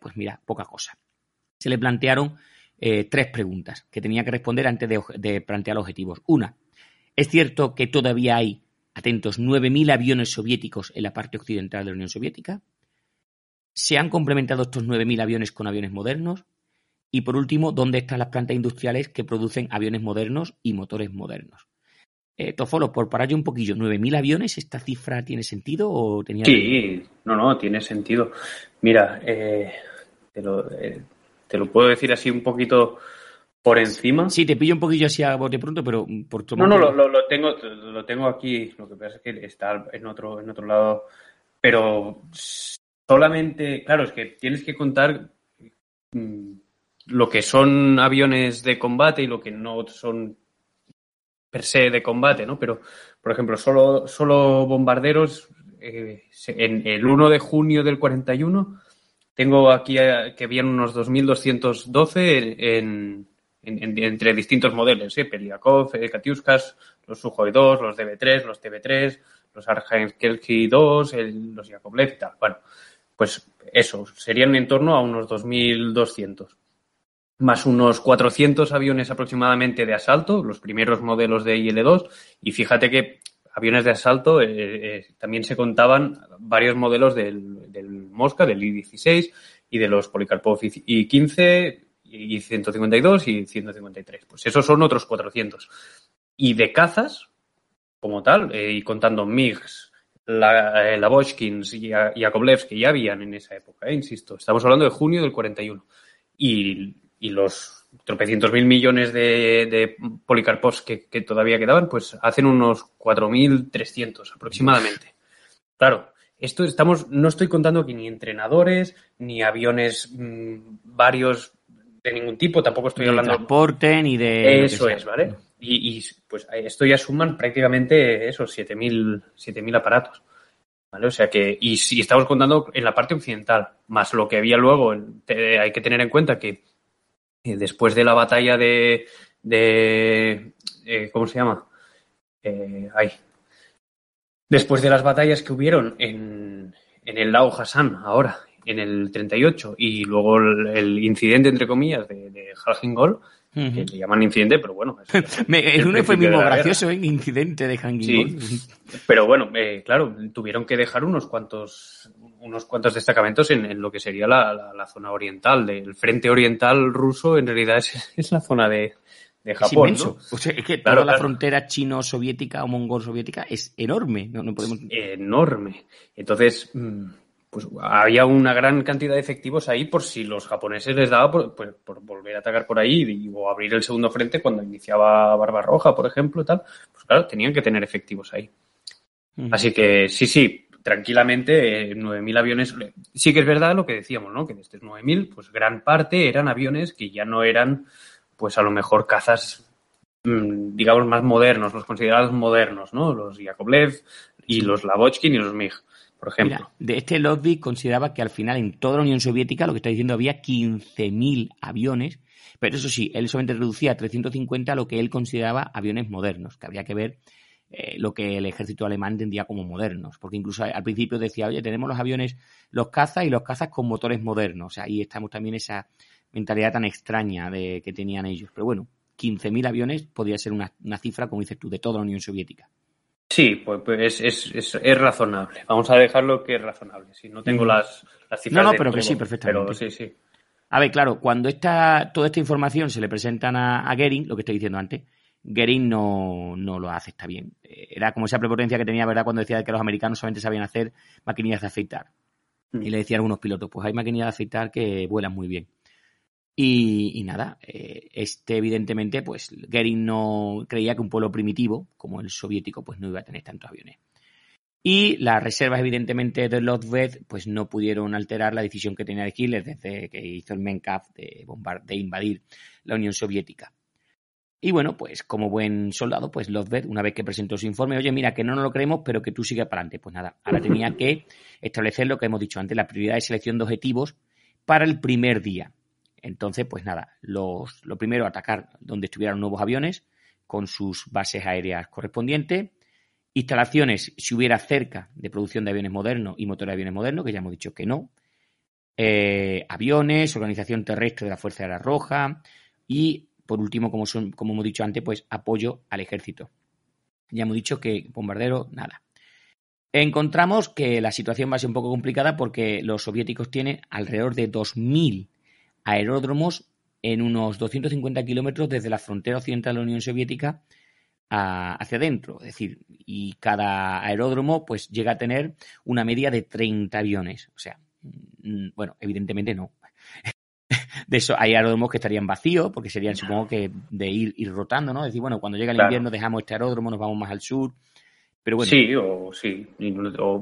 Pues mira, poca cosa. Se le plantearon eh, tres preguntas que tenía que responder antes de, plantear objetivos. Una, ¿es cierto que todavía hay, atentos, 9.000 aviones soviéticos en la parte occidental de la Unión Soviética? ¿Se han complementado estos 9.000 aviones con aviones modernos? Y por último, ¿dónde están las plantas industriales que producen aviones modernos y motores modernos? Eh, Tofolo, por parar un poquillo, ¿9.000 aviones? ¿Esta cifra tiene sentido o tenía.? Sí, no, no, tiene sentido. Mira, eh, te lo, eh, te lo puedo decir así un poquito por encima. Sí, te pillo un poquillo así a bote pronto, pero por tu No, no, lo, tengo, lo tengo aquí. Lo que pasa es que está en otro, en otro lado. Pero solamente, claro, es que tienes que contar mm, lo que son aviones de combate y lo que no son per se de combate, ¿no? Pero, por ejemplo, solo, solo bombarderos, eh, en el 1 de junio del 41 tengo aquí eh, que habían unos 2.212 en, entre distintos modelos, ¿eh? Peliakov, Katiuskas, los Sukhoi 2, los DB3, los TB3, los Arjankelki 2, los Yakovlev tal. Bueno, pues eso, serían en torno a unos 2.200. Más unos 400 aviones aproximadamente de asalto, los primeros modelos de IL-2. Y fíjate que aviones de asalto eh, eh, también se contaban varios modelos del, del Mosca, del I-16 y de los Polikarpov I-15 y 152 y 153. Pues esos son otros 400. Y de cazas, como tal, eh, y contando MiGs, la, la Boschkins y Yakovlevs que ya habían en esa época, insisto, estamos hablando de junio del 41. Y, y los tropecientos mil millones de, de policarpos que, todavía quedaban, pues hacen unos 4.300 aproximadamente. Claro, esto estamos, no estoy contando aquí ni entrenadores, ni aviones mm, varios de ningún tipo, tampoco estoy hablando de transporte ni de eso es, ¿vale? Y, y, pues esto ya suman prácticamente esos 7.000 mil aparatos. ¿Vale? O sea que, y si estamos contando en la parte occidental, más lo que había luego, hay que tener en cuenta que después de la batalla de, de eh, ¿cómo se llama? Eh, Después de las batallas que hubieron en, en el lago Hassan, ahora, en el 38, y luego el, incidente, entre comillas, de, de que le llaman incidente, pero bueno. Es, <laughs> el lunes fue mismo gracioso, ¿eh? Incidente de Hanging sí, Pero bueno, eh, claro, tuvieron que dejar unos cuantos unos cuantos destacamentos en, lo que sería la, la, zona oriental. Del frente oriental ruso, en realidad es, <laughs> es la zona de, de Japón. Es. O sea, es que toda la frontera chino-soviética o mongol-soviética es enorme. No, no podemos... Enorme. Entonces, mm, pues había una gran cantidad de efectivos ahí por si los japoneses les daba por, por, volver a atacar por ahí o abrir el segundo frente cuando iniciaba Barbarroja, por ejemplo, y tal. Pues claro, tenían que tener efectivos ahí. Así que sí, sí, tranquilamente 9.000 eh, aviones. Sí que es verdad lo que decíamos, ¿no? Que de estos 9.000, pues gran parte eran aviones que ya no eran, pues a lo mejor cazas, mm, digamos, más modernos, los considerados modernos, ¿no? Los Yakovlev y los Lavochkin y los MiG por ejemplo. de este lobby consideraba que al final en toda la Unión Soviética, lo que está diciendo, había 15.000 aviones, pero eso sí, él solamente reducía a 350 lo que él consideraba aviones modernos, que habría que ver eh, lo que el ejército alemán entendía como modernos, porque incluso al principio decía, oye, tenemos los aviones, los cazas y los cazas con motores modernos, o sea, ahí estamos también esa mentalidad tan extraña de que tenían ellos, pero bueno, 15.000 aviones podría ser una, una cifra, como dices tú, de toda la Unión Soviética. Sí, pues, pues es, es, es, razonable. Vamos a dejarlo que es razonable. Si no tengo las, las cifras. No, no, pero que sí, perfectamente. Pero sí, sí. A ver, claro, cuando esta, toda esta información se le presentan a, a Gering, lo que estoy diciendo antes, Gering no, no lo acepta bien. Eh, era como esa prepotencia que tenía, ¿verdad?, cuando decía que los americanos solamente sabían hacer maquinillas de afeitar. Mm. Y le decían a algunos pilotos, pues hay maquinillas de afeitar que vuelan muy bien. Y, nada, eh, este evidentemente, pues Gering no creía que un pueblo primitivo, como el soviético, pues no iba a tener tantos aviones. Y las reservas, evidentemente, de Lotved, pues no pudieron alterar la decisión que tenía de Hitler desde que hizo el Menkaf de, de invadir la Unión Soviética. Y bueno, pues como buen soldado, pues Lotved, una vez que presentó su informe, oye, mira, que no nos lo creemos, pero que tú sigas para adelante. Pues nada, ahora <laughs> tenía que establecer lo que hemos dicho antes, la prioridad de selección de objetivos para el primer día. Entonces, pues nada, los, lo primero, atacar donde estuvieran nuevos aviones con sus bases aéreas correspondientes. Instalaciones, si hubiera cerca de producción de aviones modernos y motores de aviones modernos, que ya hemos dicho que no. Eh, aviones, organización terrestre de la Fuerza Aérea Roja y, por último, como, son, como hemos dicho antes, pues apoyo al ejército. Ya hemos dicho que bombardero, nada. Encontramos que la situación va a ser un poco complicada porque los soviéticos tienen alrededor de 2.000 aeródromos en unos 250 kilómetros desde la frontera occidental de la Unión Soviética hacia adentro. Es decir, y cada aeródromo pues llega a tener una media de 30 aviones. O sea, mm, bueno, evidentemente no. <laughs> De eso hay aeródromos que estarían vacíos, porque serían, supongo que, de ir, ir rotando, ¿no? decir, bueno, cuando llega el invierno dejamos este aeródromo, nos vamos más al sur. Pero bueno. Sí, o sí.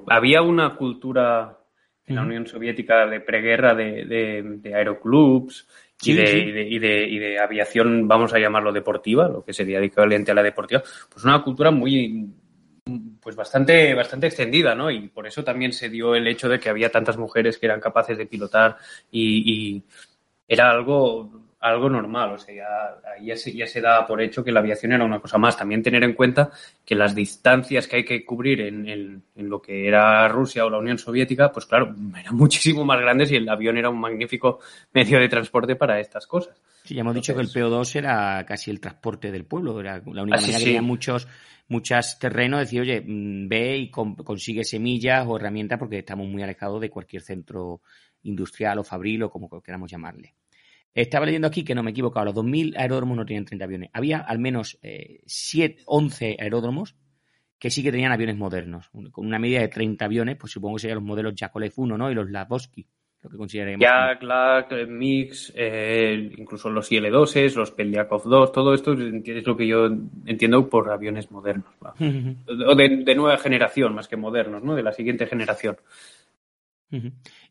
había una cultura en la Unión Soviética de preguerra de, de, aeroclubs y, de, y, de, y, de, aviación, vamos a llamarlo deportiva, lo que sería equivalente a la deportiva, pues una cultura muy pues bastante, bastante extendida, ¿no? Y por eso también se dio el hecho de que había tantas mujeres que eran capaces de pilotar y era algo algo normal, o sea, ya, ya, se, ya se da por hecho que la aviación era una cosa más. También tener en cuenta que las distancias que hay que cubrir en, en, lo que era Rusia o la Unión Soviética, pues claro, eran <laughs> muchísimo más grandes y el avión era un magnífico medio de transporte para estas cosas. Sí, ya hemos dicho que el PO2 era casi el transporte del pueblo, era la única manera que tenía muchos muchos terrenos, decir, oye, mm, ve y consigue semillas o herramientas porque estamos muy alejados de cualquier centro industrial o fabril o como queramos llamarle. Estaba leyendo aquí que no me he equivocado, los 2.000 aeródromos no tenían 30 aviones. Había al menos eh, 11 aeródromos que sí que tenían aviones modernos, con una media de 30 aviones, pues supongo que serían los modelos Yakolev 1 ¿no? y los Lavosky, lo que consideraríamos. Yak, Lak, Mix, eh, incluso los IL-2, los Peliakov 2, todo esto es lo que yo entiendo por aviones modernos. <laughs> o de, de, nueva generación, más que modernos, ¿no? De la siguiente generación.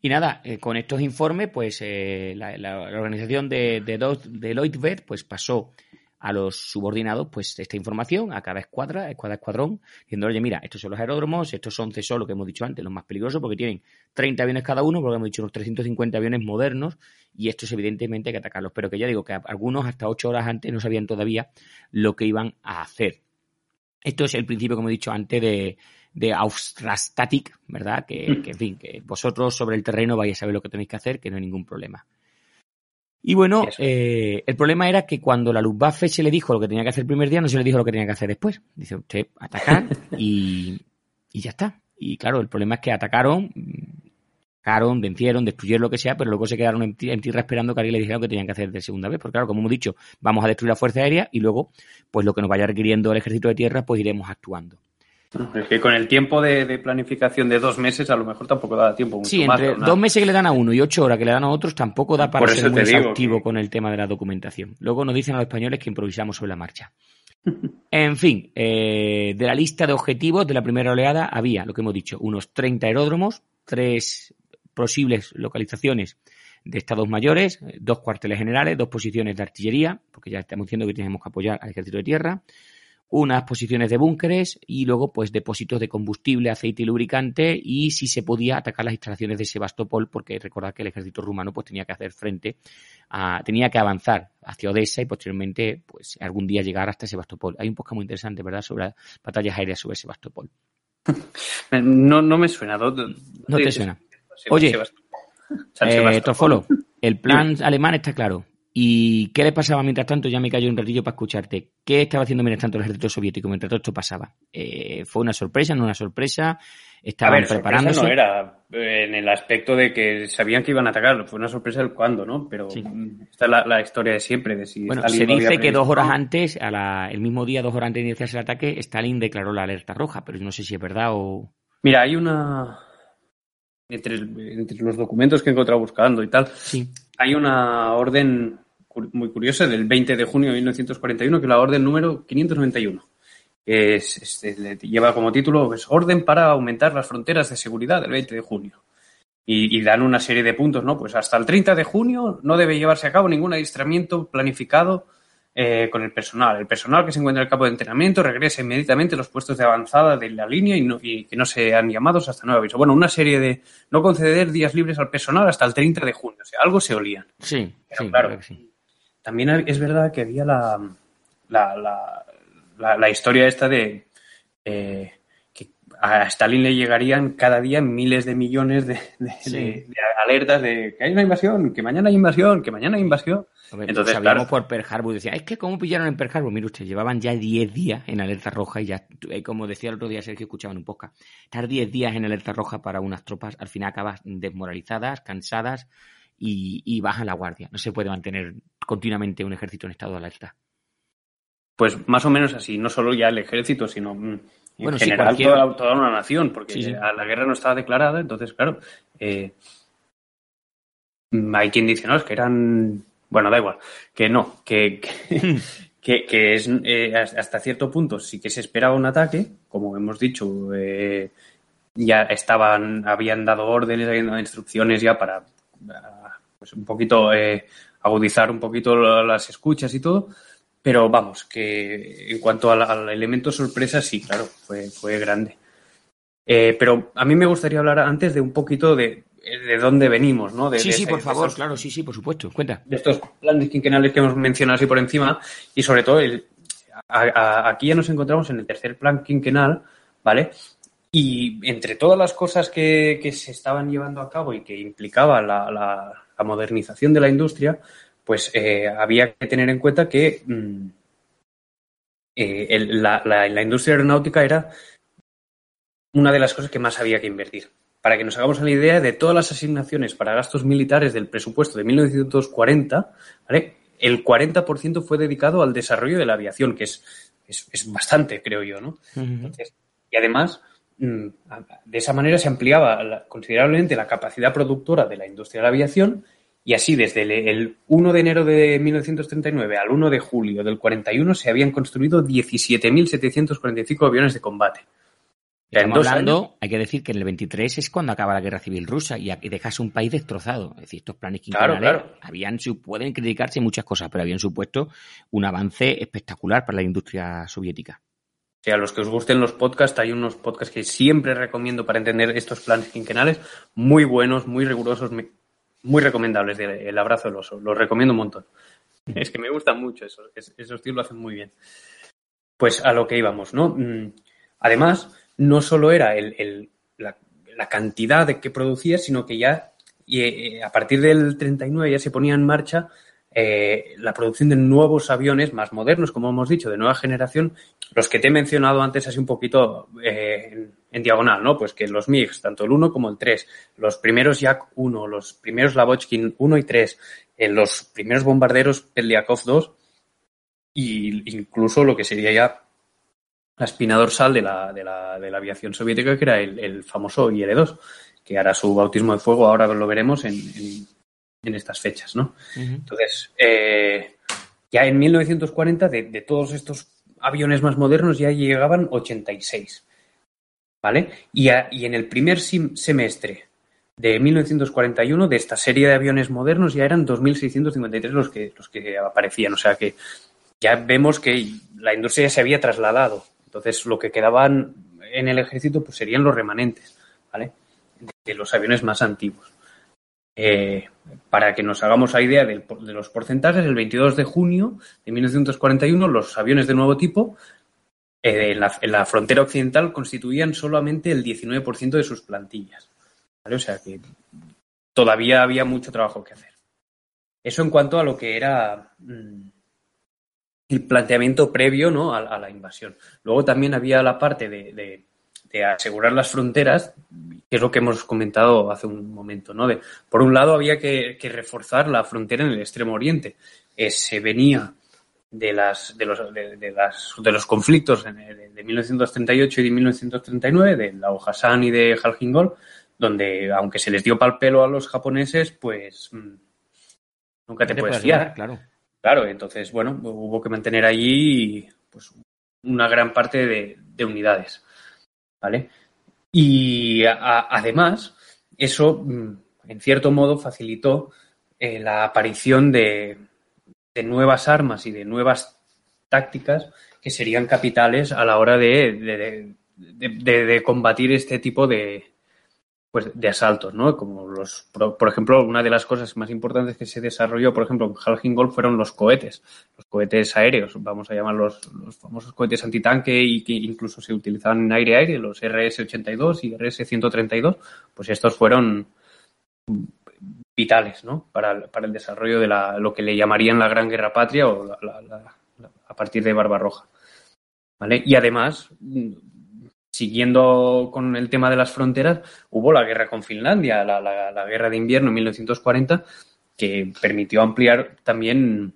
Y nada, eh, con estos informes, pues eh, la, organización de, de, de pues pasó a los subordinados pues esta información a cada escuadra, escuadra, escuadrón, diciendo, oye, mira, estos son los aeródromos, estos son CSO, lo que hemos dicho antes, los más peligrosos, porque tienen 30 aviones cada uno, porque hemos dicho unos 350 aviones modernos, y estos evidentemente hay que atacarlos. Pero que ya digo que algunos hasta 8 horas antes no sabían todavía lo que iban a hacer. Esto es el principio, como he dicho antes, de, de Austrastatic, ¿verdad? Que, en fin, que vosotros sobre el terreno vais a saber lo que tenéis que hacer, que no hay ningún problema. Y bueno, eh, el problema era que cuando la Luftwaffe se le dijo lo que tenía que hacer el primer día, no se le dijo lo que tenía que hacer después. Dice usted, atacar <laughs> y, y ya está. Y claro, el problema es que atacaron, atacaron, vencieron, destruyeron lo que sea, pero luego se quedaron en tierra esperando que alguien les dijera lo que tenían que hacer de segunda vez. Porque claro, como hemos dicho, vamos a destruir la Fuerza Aérea y luego, pues lo que nos vaya requiriendo el ejército de tierra, pues iremos actuando. Es que con el tiempo de, de planificación de dos meses, a lo mejor tampoco da tiempo mucho Sí, entre dos meses que le dan a uno y ocho horas que le dan a otros tampoco da para ser muy que- con el tema de la documentación. Luego nos dicen a los españoles que improvisamos sobre la marcha. <laughs> En fin, eh, de la lista de objetivos de la primera oleada había, lo que hemos dicho, unos 30 aeródromos, tres posibles localizaciones de estados mayores, dos cuarteles generales, dos posiciones de artillería, porque ya estamos diciendo que tenemos que apoyar al ejército de tierra, unas posiciones de búnkeres y luego pues depósitos de combustible, aceite y lubricante y si se podía atacar las instalaciones de Sebastopol porque recordad que el ejército rumano pues tenía que hacer frente a, tenía que avanzar hacia Odessa y posteriormente pues algún día llegar hasta Sebastopol. Hay un podcast muy interesante, ¿verdad?, sobre batallas aéreas sobre Sebastopol. <laughs> No, no me suena. No, No te suena. Oye, <laughs> Eh. Tofolo, el plan alemán está claro. ¿Y qué le pasaba mientras tanto? Ya me callo un ratillo para escucharte. ¿Qué estaba haciendo mientras tanto el ejército soviético mientras todo esto pasaba? Eh, ¿Fue una sorpresa? ¿No una sorpresa? A ¿Estaban ver, sorpresa preparándose? no era eh, en el aspecto de que sabían que iban a atacar. Fue una sorpresa el cuándo, ¿no? Pero Sí. mm, esta es la, la historia de siempre. De si Bueno, Stalin se dice que dos horas antes, a la- el mismo día, dos horas antes de iniciarse el ataque, Stalin declaró la alerta roja, pero yo no sé si es verdad o... Mira, hay una. Entre, entre los documentos que he encontrado buscando y tal, Sí. hay una orden muy curiosa del 20 de junio de 1941, que es la orden número 591. que es, es- le lleva como título es Orden para aumentar las fronteras de seguridad del 20 de junio. Y, y dan una serie de puntos, ¿no? Pues hasta el 30 de junio no debe llevarse a cabo ningún adiestramiento planificado eh, con el personal. El personal que se encuentra en el campo de entrenamiento regresa inmediatamente a los puestos de avanzada de la línea y, no- y que no sean llamados hasta nuevo aviso. Bueno, una serie de no conceder días libres al personal hasta el 30 de junio. O sea, algo se olían. Sí, Pero sí, claro, que sí. También es verdad que había la, la, la, la- la historia esta de eh, que a Stalin le llegarían cada día miles de millones de, de- Sí. de- de alertas de que hay una invasión, que mañana hay invasión, que mañana hay invasión. Ver, Entonces, sabíamos claro. por Pearl Harbor, decía, es que cómo pillaron en Pearl Harbor, mire usted, llevaban ya 10 días en alerta roja y ya, eh, como decía el otro día Sergio, escuchaba en un podcast, estar 10 días en alerta roja para unas tropas, al final acabas desmoralizadas, cansadas y, y bajan la guardia. No se puede mantener continuamente un ejército en estado de alerta. Pues más o menos así, no solo ya el ejército, sino mm, en Bueno, general toda, toda una nación, porque Sí, sí. a la guerra no estaba declarada, entonces, claro, eh, hay quien dice, no, es que eran, bueno, da igual, que no, que, que, <laughs> que- que es eh, hasta cierto punto sí que se esperaba un ataque, como hemos dicho, eh, ya estaban, habían dado órdenes, habían dado instrucciones ya para pues un poquito eh, agudizar un poquito la- las escuchas y todo, pero vamos, que en cuanto al, al elemento sorpresa, sí, claro, fue, fue grande. Eh, pero a mí me gustaría hablar antes de un poquito de, de dónde venimos, ¿no? De- sí, de sí, por de favor, claro, sí, sí, por supuesto. Cuenta. de estos planes quinquenales que hemos mencionado así por encima y sobre todo el, a- a- aquí ya nos encontramos en el tercer plan quinquenal, ¿vale? Y entre todas las cosas que, que se estaban llevando a cabo y que implicaba la, la- la modernización de la industria, pues eh, había que tener en cuenta que mm, eh, el- la, la- la industria aeronáutica era una de las cosas que más había que invertir. Para que nos hagamos la idea de todas las asignaciones para gastos militares del presupuesto de 1940, ¿vale? el 40% fue dedicado al desarrollo de la aviación, que es, es, es bastante, creo yo, ¿no? Entonces, y además, de esa manera se ampliaba considerablemente la capacidad productora de la industria de la aviación y así desde el, el 1 de enero de 1939 al 1 de julio del 41 se habían construido 17.745 aviones de combate. Estamos hablando, hay que decir que en el 23 es cuando acaba la guerra civil rusa y dejas un país destrozado. Es decir, estos planes quinquenales claro. habían, pueden criticarse muchas cosas, pero habían supuesto un avance espectacular para la industria soviética. O sea, a los que os gusten los podcasts, hay unos podcasts que siempre recomiendo para entender estos planes quinquenales, muy buenos, muy rigurosos, muy recomendables. El abrazo del oso, los recomiendo un montón. Es que me gustan mucho esos, es- esos tíos lo hacen muy bien. Pues a lo que íbamos, ¿no? Mm, Además, no solo era el- el- la, la cantidad de que producía, sino que ya y, eh, a partir del 39 ya se ponía en marcha eh, la producción de nuevos aviones más modernos, como hemos dicho, de nueva generación, los que te he mencionado antes así un poquito eh, en, diagonal, ¿no? Pues que los MiGs, tanto el 1 como el 3, los primeros Yak 1, los primeros Lavochkin 1 y 3, eh, los primeros bombarderos Peliakov 2 y incluso lo que sería ya la espina dorsal de la, de la, de la aviación soviética, que era el, famoso IL-2, que hará su bautismo de fuego, ahora lo veremos en, en estas fechas, ¿no? Uh -huh. Entonces, eh, ya en 1940, de, de, todos estos aviones más modernos, ya llegaban 86, ¿vale? Y, a, y en el primer semestre de 1941, de esta serie de aviones modernos, ya eran 2.653 los que, los que aparecían, o sea que ya vemos que la industria ya se había trasladado entonces, lo que quedaban en el ejército pues, serían los remanentes, ¿vale? De los aviones más antiguos. Eh, para que nos hagamos la idea de, los porcentajes, el 22 de junio de 1941 los aviones de nuevo tipo eh, en, la, frontera occidental constituían solamente el 19% de sus plantillas. O sea que todavía había mucho trabajo que hacer. Eso en cuanto a lo que era mmm, el planteamiento previo ¿no? a, la invasión. Luego también había la parte de, de, asegurar las fronteras, que es lo que hemos comentado hace un momento. ¿no? De, por un lado, había que, que, reforzar la frontera en el extremo oriente. Eh, se venía de, las, de, los, de, las, de los conflictos de, de 1938 y de 1939, de la Hassan y de Jalgingol, donde, aunque se les dio pal pelo a los japoneses, pues mm, nunca te, te puedes fiar. Claro. Claro, entonces, bueno, hubo que mantener allí pues, una gran parte de, de unidades. ¿Vale? Y además, eso, en cierto modo, facilitó eh, la aparición de, de, nuevas armas y de nuevas tácticas que serían capitales a la hora de, de combatir este tipo de, pues, de asaltos, ¿no? Como los, por, por, ejemplo, una de las cosas más importantes que se desarrolló, por ejemplo, en Halgin Golf fueron los cohetes, los cohetes aéreos, vamos a llamarlos los famosos cohetes antitanque y que incluso se utilizaban en aire-aire, los RS-82 y RS-132, pues estos fueron vitales, ¿no? Para, para el desarrollo de la, lo que le llamarían la Gran Guerra Patria o la, a partir de Barbarroja. ¿Vale? Y además, siguiendo con el tema de las fronteras, hubo la guerra con Finlandia, la, la, la guerra de invierno en 1940, que permitió ampliar también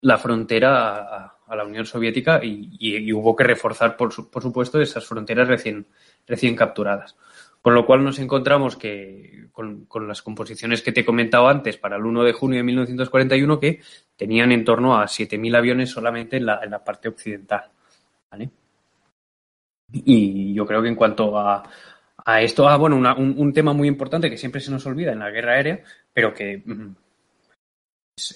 la frontera a, a la Unión Soviética y, hubo que reforzar, por, su, por supuesto, esas fronteras recién, recién capturadas. Con lo cual nos encontramos que con, con, las composiciones que te he comentado antes para el 1 de junio de 1941 que tenían en torno a 7.000 aviones solamente en la, en la parte occidental. ¿vale? Y yo creo que en cuanto a, a esto, ah, bueno, una, un, un, tema muy importante que siempre se nos olvida en la guerra aérea, pero que mm,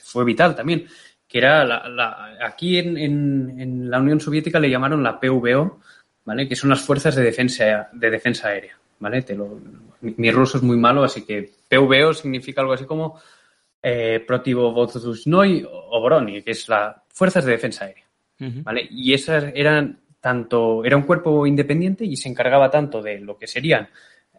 fue vital también, que era la, la, aquí en, en, en, la Unión Soviética le llamaron la PVO, ¿vale? Que son las fuerzas de defensa, de defensa aérea, ¿vale? Te lo, mi, mi, ruso es muy malo, así que PVO significa algo así como eh, Protivovozhnoy Obroni, que es la fuerzas de defensa aérea, uh -huh. ¿vale? Y esas eran tanto, era un cuerpo independiente y se encargaba tanto de lo que serían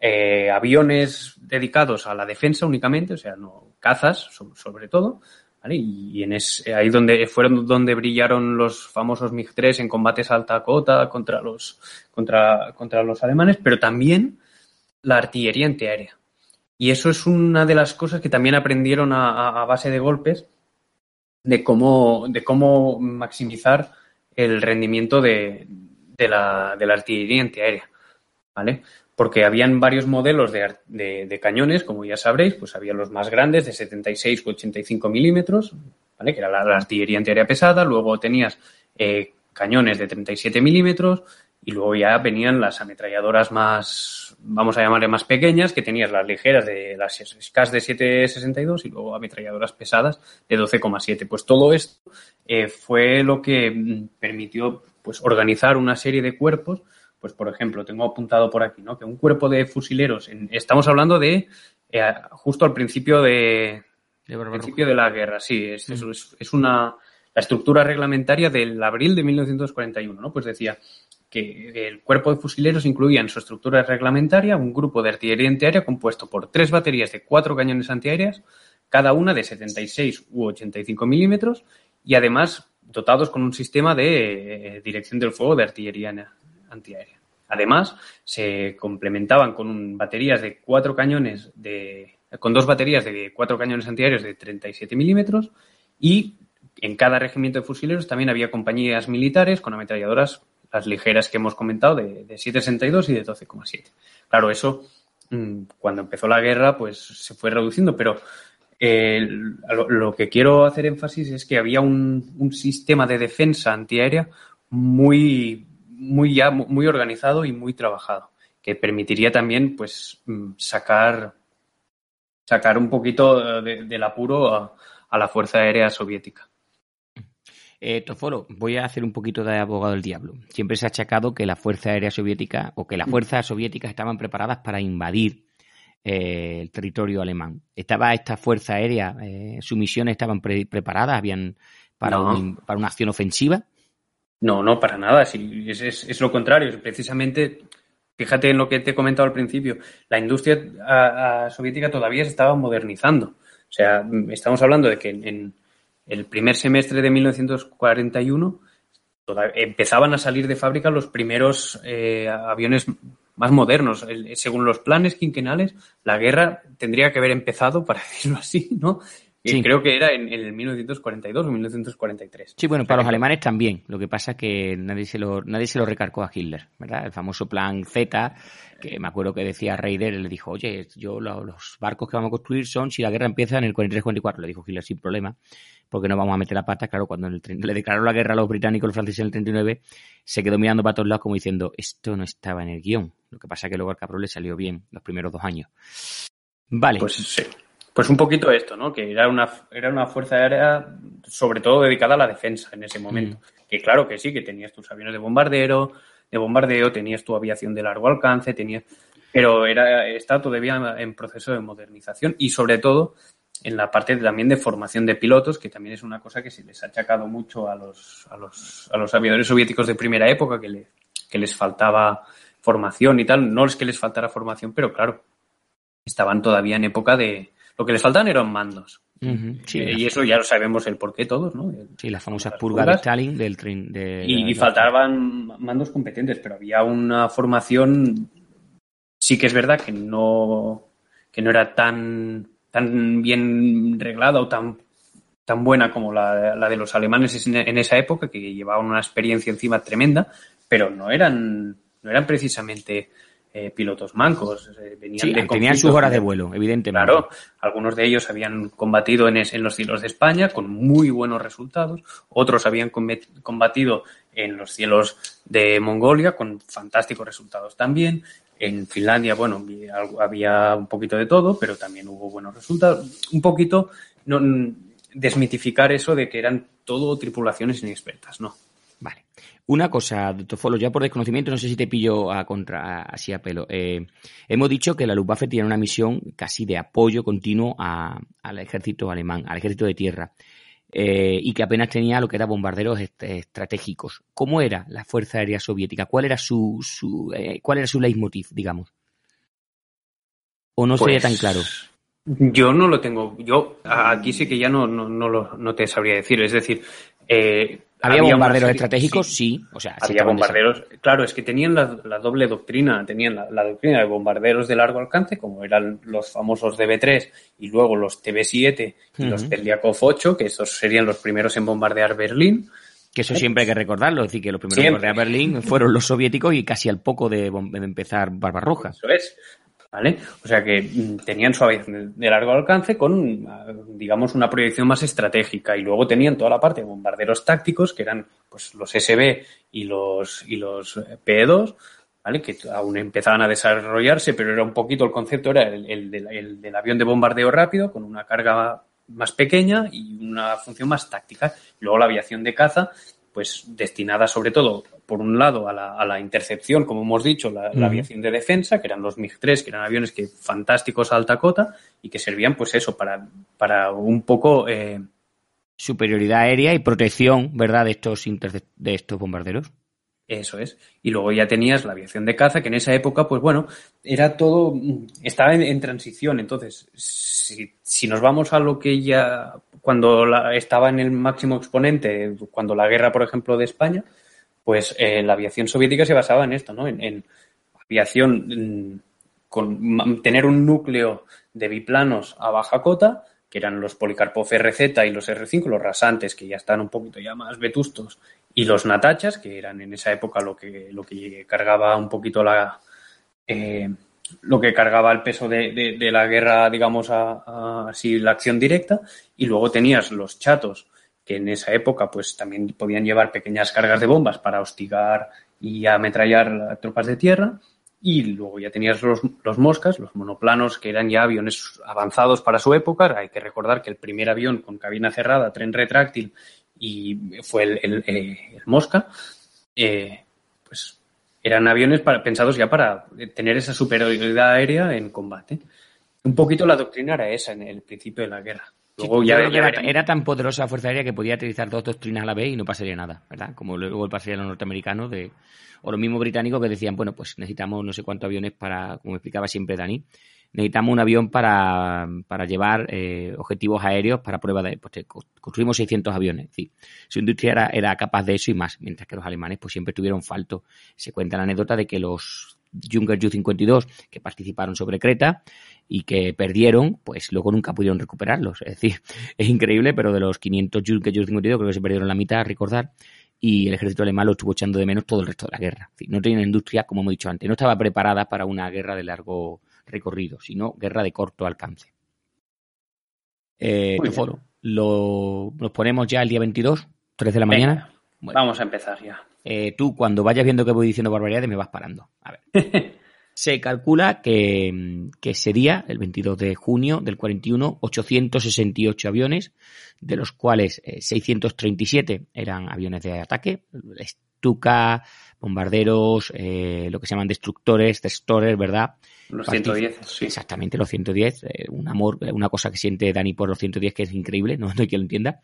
eh, aviones dedicados a la defensa únicamente, o sea, no cazas so, sobre todo, ¿vale? Y en ese, ahí donde fueron donde brillaron los famosos MiG-3 en combates a alta cota contra los, contra, contra los alemanes, pero también la artillería antiaérea. Y eso es una de las cosas que también aprendieron a, a base de golpes de cómo, de cómo maximizar el rendimiento de, la, artillería antiaérea, ¿vale? Porque habían varios modelos de, cañones, como ya sabréis, pues había los más grandes de 76 u 85 milímetros, ¿vale? Que era la, la, artillería antiaérea pesada, luego tenías eh, cañones de 37 milímetros y luego ya venían las ametralladoras más, vamos a llamarle más pequeñas, que tenías las ligeras de las SCAS de 7,62 y luego ametralladoras pesadas de 12,7. Pues todo esto eh, fue lo que mm, permitió pues organizar una serie de cuerpos, pues por ejemplo, tengo apuntado por aquí, ¿no? Que un cuerpo de fusileros, en, estamos hablando de eh, justo al principio de, de principio de la guerra, sí, es, mm. es, es, una la estructura reglamentaria del abril de 1941, ¿no? Pues decía que el cuerpo de fusileros incluía en su estructura reglamentaria un grupo de artillería antiaérea compuesto por tres baterías de cuatro cañones antiaéreas, cada una de 76 u 85 milímetros y además dotados con un sistema de eh, dirección del fuego de artillería antiaérea. Además, se complementaban con baterías de cuatro cañones de, con dos baterías de cuatro cañones antiaéreos de 37 milímetros y en cada regimiento de fusileros también había compañías militares con ametralladoras, las ligeras que hemos comentado, de, de 7,62 y de 12,7. Claro, eso mm, cuando empezó la guerra pues se fue reduciendo, pero eh, lo, que quiero hacer énfasis es que había un, un sistema de defensa antiaérea muy, muy ya muy organizado y muy trabajado, que permitiría también pues mm, sacar sacar un poquito de, del apuro a, la Fuerza Aérea Soviética. Eh, Toforo, voy a hacer un poquito de abogado del diablo. Siempre se ha achacado que la Fuerza Aérea Soviética o que las fuerzas soviéticas estaban preparadas para invadir eh, el territorio alemán. ¿Estaba esta Fuerza Aérea, eh, sus misiones estaban preparadas, habían para, para una acción ofensiva? No, no, para nada. Sí, es, es, lo contrario. Precisamente, fíjate en lo que te he comentado al principio, la industria soviética todavía se estaba modernizando. O sea, estamos hablando de que en, el primer semestre de 1941 empezaban a salir de fábrica los primeros eh, aviones más modernos. según los planes quinquenales, la guerra tendría que haber empezado, <laughs> para decirlo así, ¿no? Sí. Creo que era en, el 1942 o 1943. Sí, bueno, para los alemanes también. Lo que pasa es que nadie se lo, nadie se lo recargó a Hitler, ¿verdad? El famoso plan Z, que me acuerdo que decía Reider, le dijo, oye, yo los barcos que vamos a construir son si la guerra empieza en el 43-44. Le dijo Hitler sin problema, porque no vamos a meter la pata. Claro, cuando le declararon la guerra a los británicos y los franceses en el 39, se quedó mirando para todos lados como diciendo, esto no estaba en el guion. Lo que pasa es que luego al cabrón le salió bien los primeros dos años. Vale. Pues sí. Pues un poquito esto, ¿no? Que era una, era una fuerza aérea sobre todo dedicada a la defensa en ese momento. Mm. Que claro que sí, que tenías tus aviones de bombardero, de bombardeo, tenías tu aviación de largo alcance, tenías... Pero era, está todavía en proceso de modernización y sobre todo en la parte también de formación de pilotos, que también es una cosa que se les ha achacado mucho a los, a los, a los aviadores soviéticos de primera época, que, le, que les faltaba formación y tal. No es que les faltara formación, pero claro, estaban todavía en época de, lo que les faltan eran mandos. Eh, y eso ya lo sabemos el por qué todos, ¿no? sí, la famosa purga de Stalin del tren. De, y, faltaban mandos competentes, pero había una formación, sí que es verdad que no, que no era tan, tan bien reglada o tan, tan buena como la, la de los alemanes en esa época, que llevaban una experiencia encima tremenda, pero no eran, no eran precisamente eh, pilotos mancos. Eh, venían tenían sus horas de vuelo, evidentemente. Claro, algunos de ellos habían combatido en, en, los cielos de España con muy buenos resultados, otros habían combatido en los cielos de Mongolia con fantásticos resultados también. En Finlandia, bueno, había un poquito de todo, pero también hubo buenos resultados. Un poquito no, desmitificar eso de que eran todo tripulaciones inexpertas, no. Vale. Una cosa, Tofolo, ya por desconocimiento, no sé si te pillo a contra, así a pelo. Eh, hemos dicho que la Luftwaffe tiene una misión casi de apoyo continuo al ejército alemán, al ejército de tierra, eh, y que apenas tenía lo que era bombarderos estratégicos. ¿Cómo era la Fuerza Aérea Soviética? ¿Cuál era su, su eh, cuál era su leitmotiv, digamos? ¿O no sería tan pues, claro? Yo no lo tengo. Yo aquí sí que ya no, no, no, lo, te sabría decir. Es decir, eh, ¿Había, bombarderos estratégicos? Sí. O sea, había bombarderos. Claro, es que tenían la, doble doctrina. Tenían la, doctrina de bombarderos de largo alcance, como eran los famosos DB3 y luego los TB7 y los Peliakov 8, que esos serían los primeros en bombardear Berlín. Que eso siempre hay que recordarlo, es decir, que los primeros en bombardear Berlín fueron los soviéticos y casi al poco de, de empezar Barbarroja. Eso es. ¿Vale? O sea que mm, tenían su aviación de largo alcance con, ah, digamos, una proyección más estratégica y luego tenían toda la parte de bombarderos tácticos que eran pues los SB y los, y los eh, PE2, ¿vale? Que aún empezaban a desarrollarse, pero era un poquito el concepto, era el, del, avión de bombardeo rápido con una carga más pequeña y una función más táctica. luego la aviación de caza, pues destinada sobre todo por un lado, a la, a la intercepción, como hemos dicho, la, aviación de defensa, que eran los MiG-3, que eran aviones que fantásticos a alta cota y que servían, pues eso, para, para un poco... Eh... Superioridad aérea y protección, ¿verdad?, de estos, de estos bombarderos. Eso es. Y luego ya tenías la aviación de caza, que en esa época, pues bueno, era todo, estaba en, en transición. Entonces, si, si, nos vamos a lo que ya, cuando la, estaba en el máximo exponente, cuando la guerra, por ejemplo, de España, pues eh, la aviación soviética se basaba en esto, ¿no? En, aviación, con tener un núcleo de biplanos a baja cota, que eran los Policarpov RZ y los R5, los rasantes, que ya están un poquito ya más vetustos, y los natachas, que eran en esa época lo que, lo que cargaba un poquito la... Eh, lo que cargaba el peso de, de, la guerra, digamos, a, así la acción directa, y luego tenías los chatos, que en esa época pues también podían llevar pequeñas cargas de bombas para hostigar y ametrallar tropas de tierra, y luego ya tenías los, los, moscas, los monoplanos, que eran ya aviones avanzados para su época. Hay que recordar que el primer avión con cabina cerrada, tren retráctil, y fue el, el, el mosca, eh, pues eran aviones para, pensados ya para tener esa superioridad aérea en combate. Un poquito la doctrina era esa en el principio de la guerra. Luego sí, ya, ya era, era, tan poderosa la Fuerza Aérea que podía utilizar dos doctrinas a la vez y no pasaría nada, ¿verdad? Como luego pasaría a los norteamericanos de, o los mismos británicos que decían, bueno, pues necesitamos no sé cuántos aviones para, como explicaba siempre Dani, necesitamos un avión para, para llevar eh, objetivos aéreos para prueba de... Pues, construimos 600 aviones. Sí. Su industria era, era capaz de eso y más, mientras que los alemanes pues siempre tuvieron falto. Se cuenta la anécdota de que los Junker Ju-52 que participaron sobre Creta y que perdieron, pues luego nunca pudieron recuperarlos. Es decir, <laughs> es increíble, pero de los 500 Junker Ju-52 creo que se perdieron la mitad, recordar, y el ejército alemán lo estuvo echando de menos todo el resto de la guerra. No tenía industria, como hemos dicho antes, no estaba preparada para una guerra de largo recorrido, sino guerra de corto alcance. Eh, foro, lo, nos ponemos ya el día 22, 3 de la Venga, mañana. Bueno, vamos a empezar ya. Eh, tú, cuando vayas viendo que voy diciendo barbaridades, me vas parando. A ver. <laughs> Se calcula que, que sería el 22 de junio del 41 868 aviones, de los cuales eh, 637 eran aviones de ataque, Stuka, bombarderos, eh, lo que se llaman destructores, destroyers, ¿verdad? Los 110, sí. Exactamente, los 110. Eh, un amor, una cosa que siente Dani por los 110 que es increíble, no, <laughs> no hay quien lo entienda.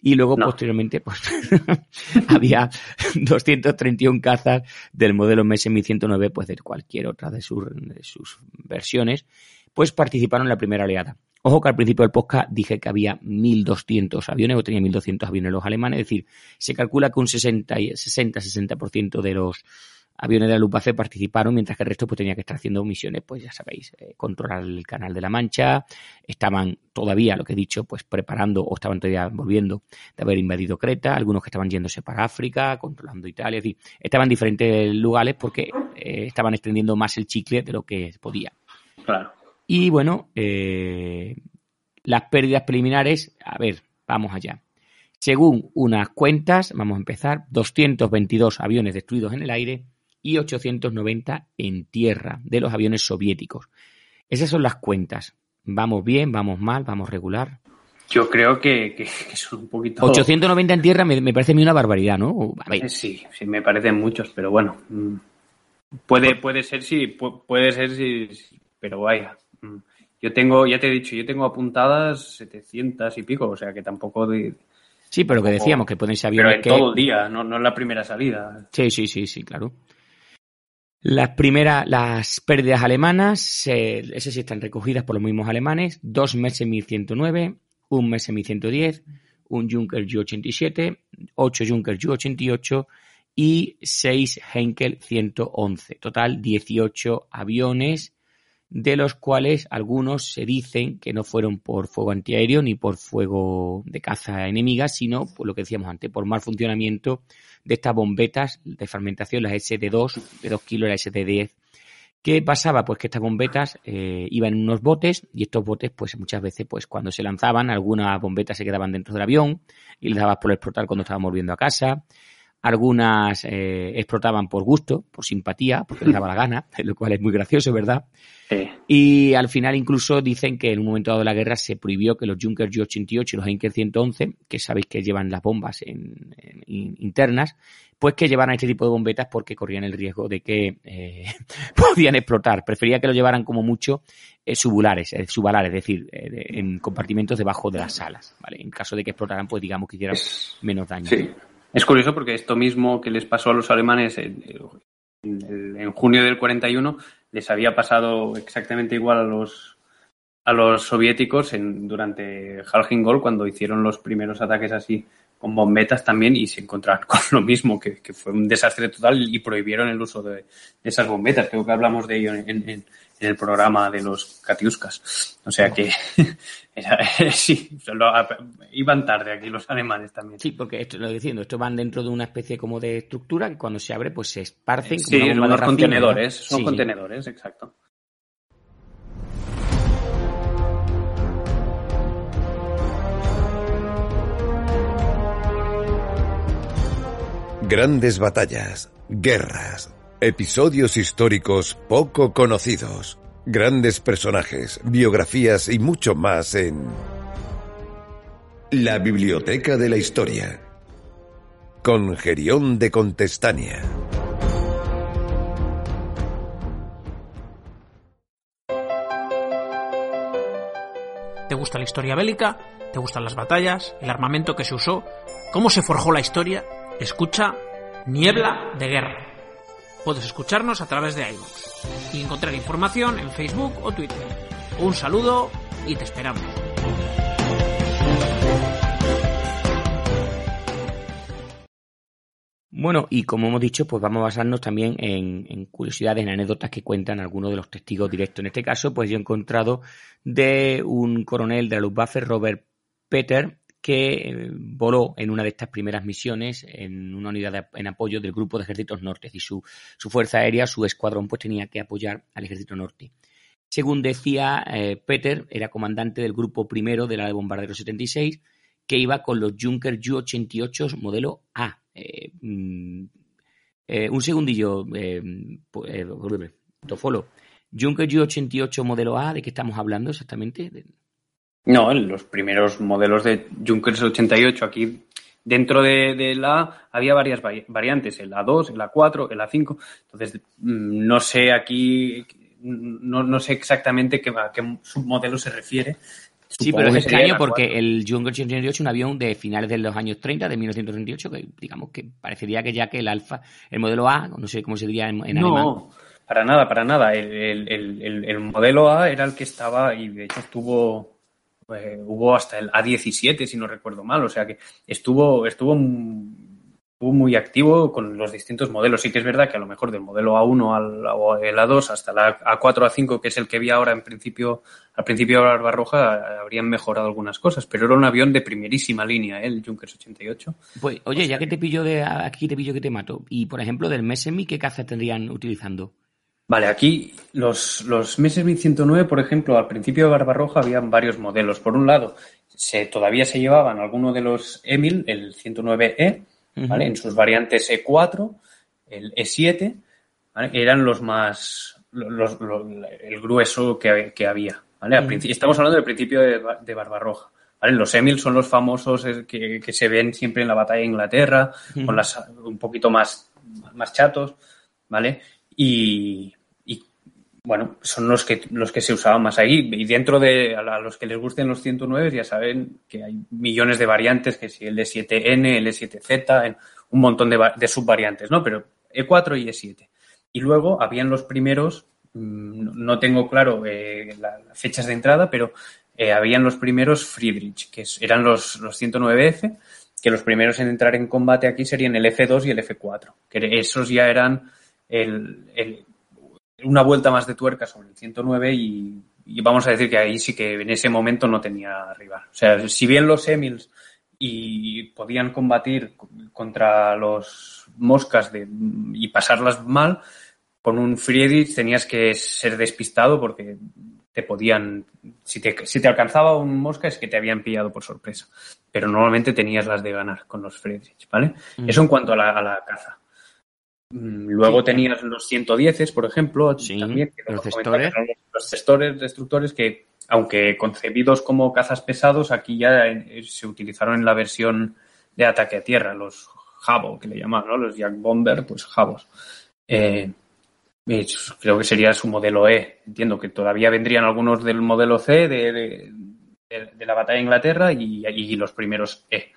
Y luego, no. posteriormente, pues <laughs> había <laughs> 231 cazas del modelo MS-1109, pues de cualquier otra de sus, de sus versiones, pues participaron en la primera oleada. Ojo que al principio del podcast dije que había 1.200 aviones, o tenía 1.200 aviones los alemanes, es decir, se calcula que un 60-60% de los aviones de la Luftwaffe participaron, mientras que el resto pues tenía que estar haciendo misiones, pues ya sabéis, eh, controlar el canal de la Mancha, estaban todavía, lo que he dicho, pues preparando o estaban todavía volviendo de haber invadido Creta, algunos que estaban yéndose para África, controlando Italia, es decir, estaban en diferentes lugares porque eh, estaban extendiendo más el chicle de lo que podía. Claro. Y bueno, eh, las pérdidas preliminares, a ver, vamos allá. Según unas cuentas, vamos a empezar, 222 aviones destruidos en el aire y 890 en tierra de los aviones soviéticos. Esas son las cuentas. ¿Vamos bien? ¿Vamos mal? ¿Vamos regular? Yo creo que, que, que son un poquito... 890 en tierra me, me, parece a mí una barbaridad, ¿no? A ver. Sí, sí, me parecen muchos, pero bueno. mm, Puede, puede ser sí, puede ser sí, pero vaya. Mm, Yo tengo, ya te he dicho, yo tengo apuntadas 700 y pico, o sea que tampoco de... Sí, pero lo que decíamos, que pueden ser aviones Pero en que... todo el día, no, no en la primera salida. Sí, sí, sí, sí, claro. Las primeras, las pérdidas alemanas, eh, esas sí están recogidas por los mismos alemanes, dos meses 1109, un mes 1110, un Junker Ju-87, ocho Junker Ju-88 y seis Henkel 111. Total 18 aviones, de los cuales algunos se dicen que no fueron por fuego antiaéreo ni por fuego de caza enemiga, sino por lo que decíamos antes, por mal funcionamiento de estas bombetas de fragmentación, las SD2, de 2 kilos, la SD10. ¿Qué pasaba? Pues que estas bombetas eh, iban en unos botes y estos botes, pues muchas veces, pues cuando se lanzaban, algunas bombetas se quedaban dentro del avión y les dabas por explotar cuando estábamos volviendo a casa. Algunas eh, explotaban por gusto, por simpatía, porque les daba la gana, <laughs> lo cual es muy gracioso, ¿verdad? Sí. Y al final incluso dicen que en un momento dado de la guerra se prohibió que los Junker Ju-88 y los Heinkel 111, que sabéis que llevan las bombas en, en, internas, pues que llevaran este tipo de bombetas porque corrían el riesgo de que eh, <laughs> podían explotar. Prefería que lo llevaran como mucho eh, subulares, eh, subalares, es decir, eh, en compartimentos debajo de las salas, ¿vale? En caso de que explotaran, pues digamos que hicieran menos daño. Sí. Es curioso porque esto mismo que les pasó a los alemanes en, junio del 41 les había pasado exactamente igual a los a los soviéticos en, durante Gol cuando hicieron los primeros ataques así con bombetas también y se encontraron <laughs> con lo mismo, que, que fue un desastre total y prohibieron el uso de, de esas bombetas. Creo que hablamos de ello en, en, en el programa de los Katiuskas. O sea que <laughs> <laughs> sí, lo, iban tarde aquí los alemanes también. Sí, porque esto lo diciendo, esto van dentro de una especie como de estructura que cuando se abre pues se esparcen. Sí, como bomba unos contenedores, ¿no? son Sí, sí. contenedores, exacto. Grandes batallas, guerras, episodios históricos poco conocidos, grandes personajes, biografías y mucho más en La Biblioteca de la Historia con Gerión de Contestania. ¿Te gusta la historia bélica? ¿Te gustan las batallas? ¿El armamento que se usó? ¿Cómo se forjó la historia? Escucha Niebla de Guerra. Puedes escucharnos a través de iVoox y encontrar información en Facebook o Twitter. Un saludo y te esperamos. Bueno, y como hemos dicho, pues vamos a basarnos también en, curiosidades, en anécdotas que cuentan algunos de los testigos directos. En este caso, pues yo he encontrado de un coronel de la Luftwaffe, Robert Peter, que eh, voló en una de estas primeras misiones en una unidad en apoyo del Grupo de Ejércitos Norte y su, su fuerza aérea, su escuadrón, pues tenía que apoyar al Ejército Norte. Según decía eh, Peter, era comandante del grupo primero de la de bombarderos 76, que iba con los Junker Ju-88 modelo A. Eh, mm, eh, un segundillo, eh, Tofolo. Junker Ju-88 modelo A, ¿de qué estamos hablando exactamente? No, en los primeros modelos de Junkers 88 aquí dentro de, de la A había varias vari- variantes, el A2, el A4, el A5. Entonces, mm, no sé aquí, no, no sé exactamente qué, a qué submodelo se refiere. Sí, pero es extraño el porque A4. el Junker 88 un avión de finales de los años 30, de 1938, que digamos que parecería que ya que el Alfa, el modelo A, no sé cómo se diría en, en alemán. No, para nada, para nada. El, el- el- el- el modelo A era el que estaba y de hecho estuvo, eh, hubo hasta el A17, si no recuerdo mal. O sea que estuvo, estuvo, muy activo con los distintos modelos. Sí que es verdad que a lo mejor del modelo A1 al, o el A2 hasta la A4, A5, que es el que vi ahora en principio, al principio de Barbarroja, habrían mejorado algunas cosas. Pero era un avión de primerísima línea, ¿eh? el Junkers 88. Pues, oye, ya que te pillo de aquí te pillo que te mato. Y por ejemplo, del Messerschmitt, ¿qué caza tendrían utilizando? Vale, aquí los, los Messerschmitt 109, por ejemplo, al principio de Barbarroja habían varios modelos. Por un lado, se, todavía se llevaban algunos de los Emil, el 109E, ¿vale? En sus variantes E4, el E7, ¿vale? Eran los más, los, los- el grueso que, que había, ¿vale? Al princi- estamos hablando del principio de, de Barbarroja. ¿vale? Los Emil son los famosos eh, que, que se ven siempre en la batalla de Inglaterra, con las un poquito más, más chatos, ¿vale? Y, bueno, son los que, los que se usaban más ahí. Y dentro de a los que les gusten los 109 ya saben que hay millones de variantes, que si el E7N, el E7Z, en- un montón de, va- de subvariantes, ¿no? Pero E4 y E7. Y luego habían los primeros, mm, no- tengo claro eh, la- las fechas de entrada, pero eh, habían los primeros Friedrich, que eran los, los 109F, que los primeros en entrar en combate aquí serían el F2 y el F4, que esos ya eran el, el- una vuelta más de tuerca sobre el 109 y, y vamos a decir que ahí sí que en ese momento no tenía rival. O sea, si bien los Emils y podían combatir contra los moscas de, y pasarlas mal, con un Friedrich tenías que ser despistado porque te podían, si te, si te alcanzaba un mosca es que te habían pillado por sorpresa, pero normalmente tenías las de ganar con los Friedrich, ¿vale? Mm. Eso en cuanto a la, a la caza. Mm, Luego Sí. tenías los 110, por ejemplo, Sí, también, que los eran los- cestores destructores que, aunque concebidos como cazas pesados, aquí ya eh, se utilizaron en la versión de ataque a tierra, los Jabo, que le llamaban, ¿no? Los Jack Bomber, pues Jabos. Eh, eh, creo que sería su modelo E. Entiendo que todavía vendrían algunos del modelo C de, de- de- de la batalla de Inglaterra y, y los primeros E.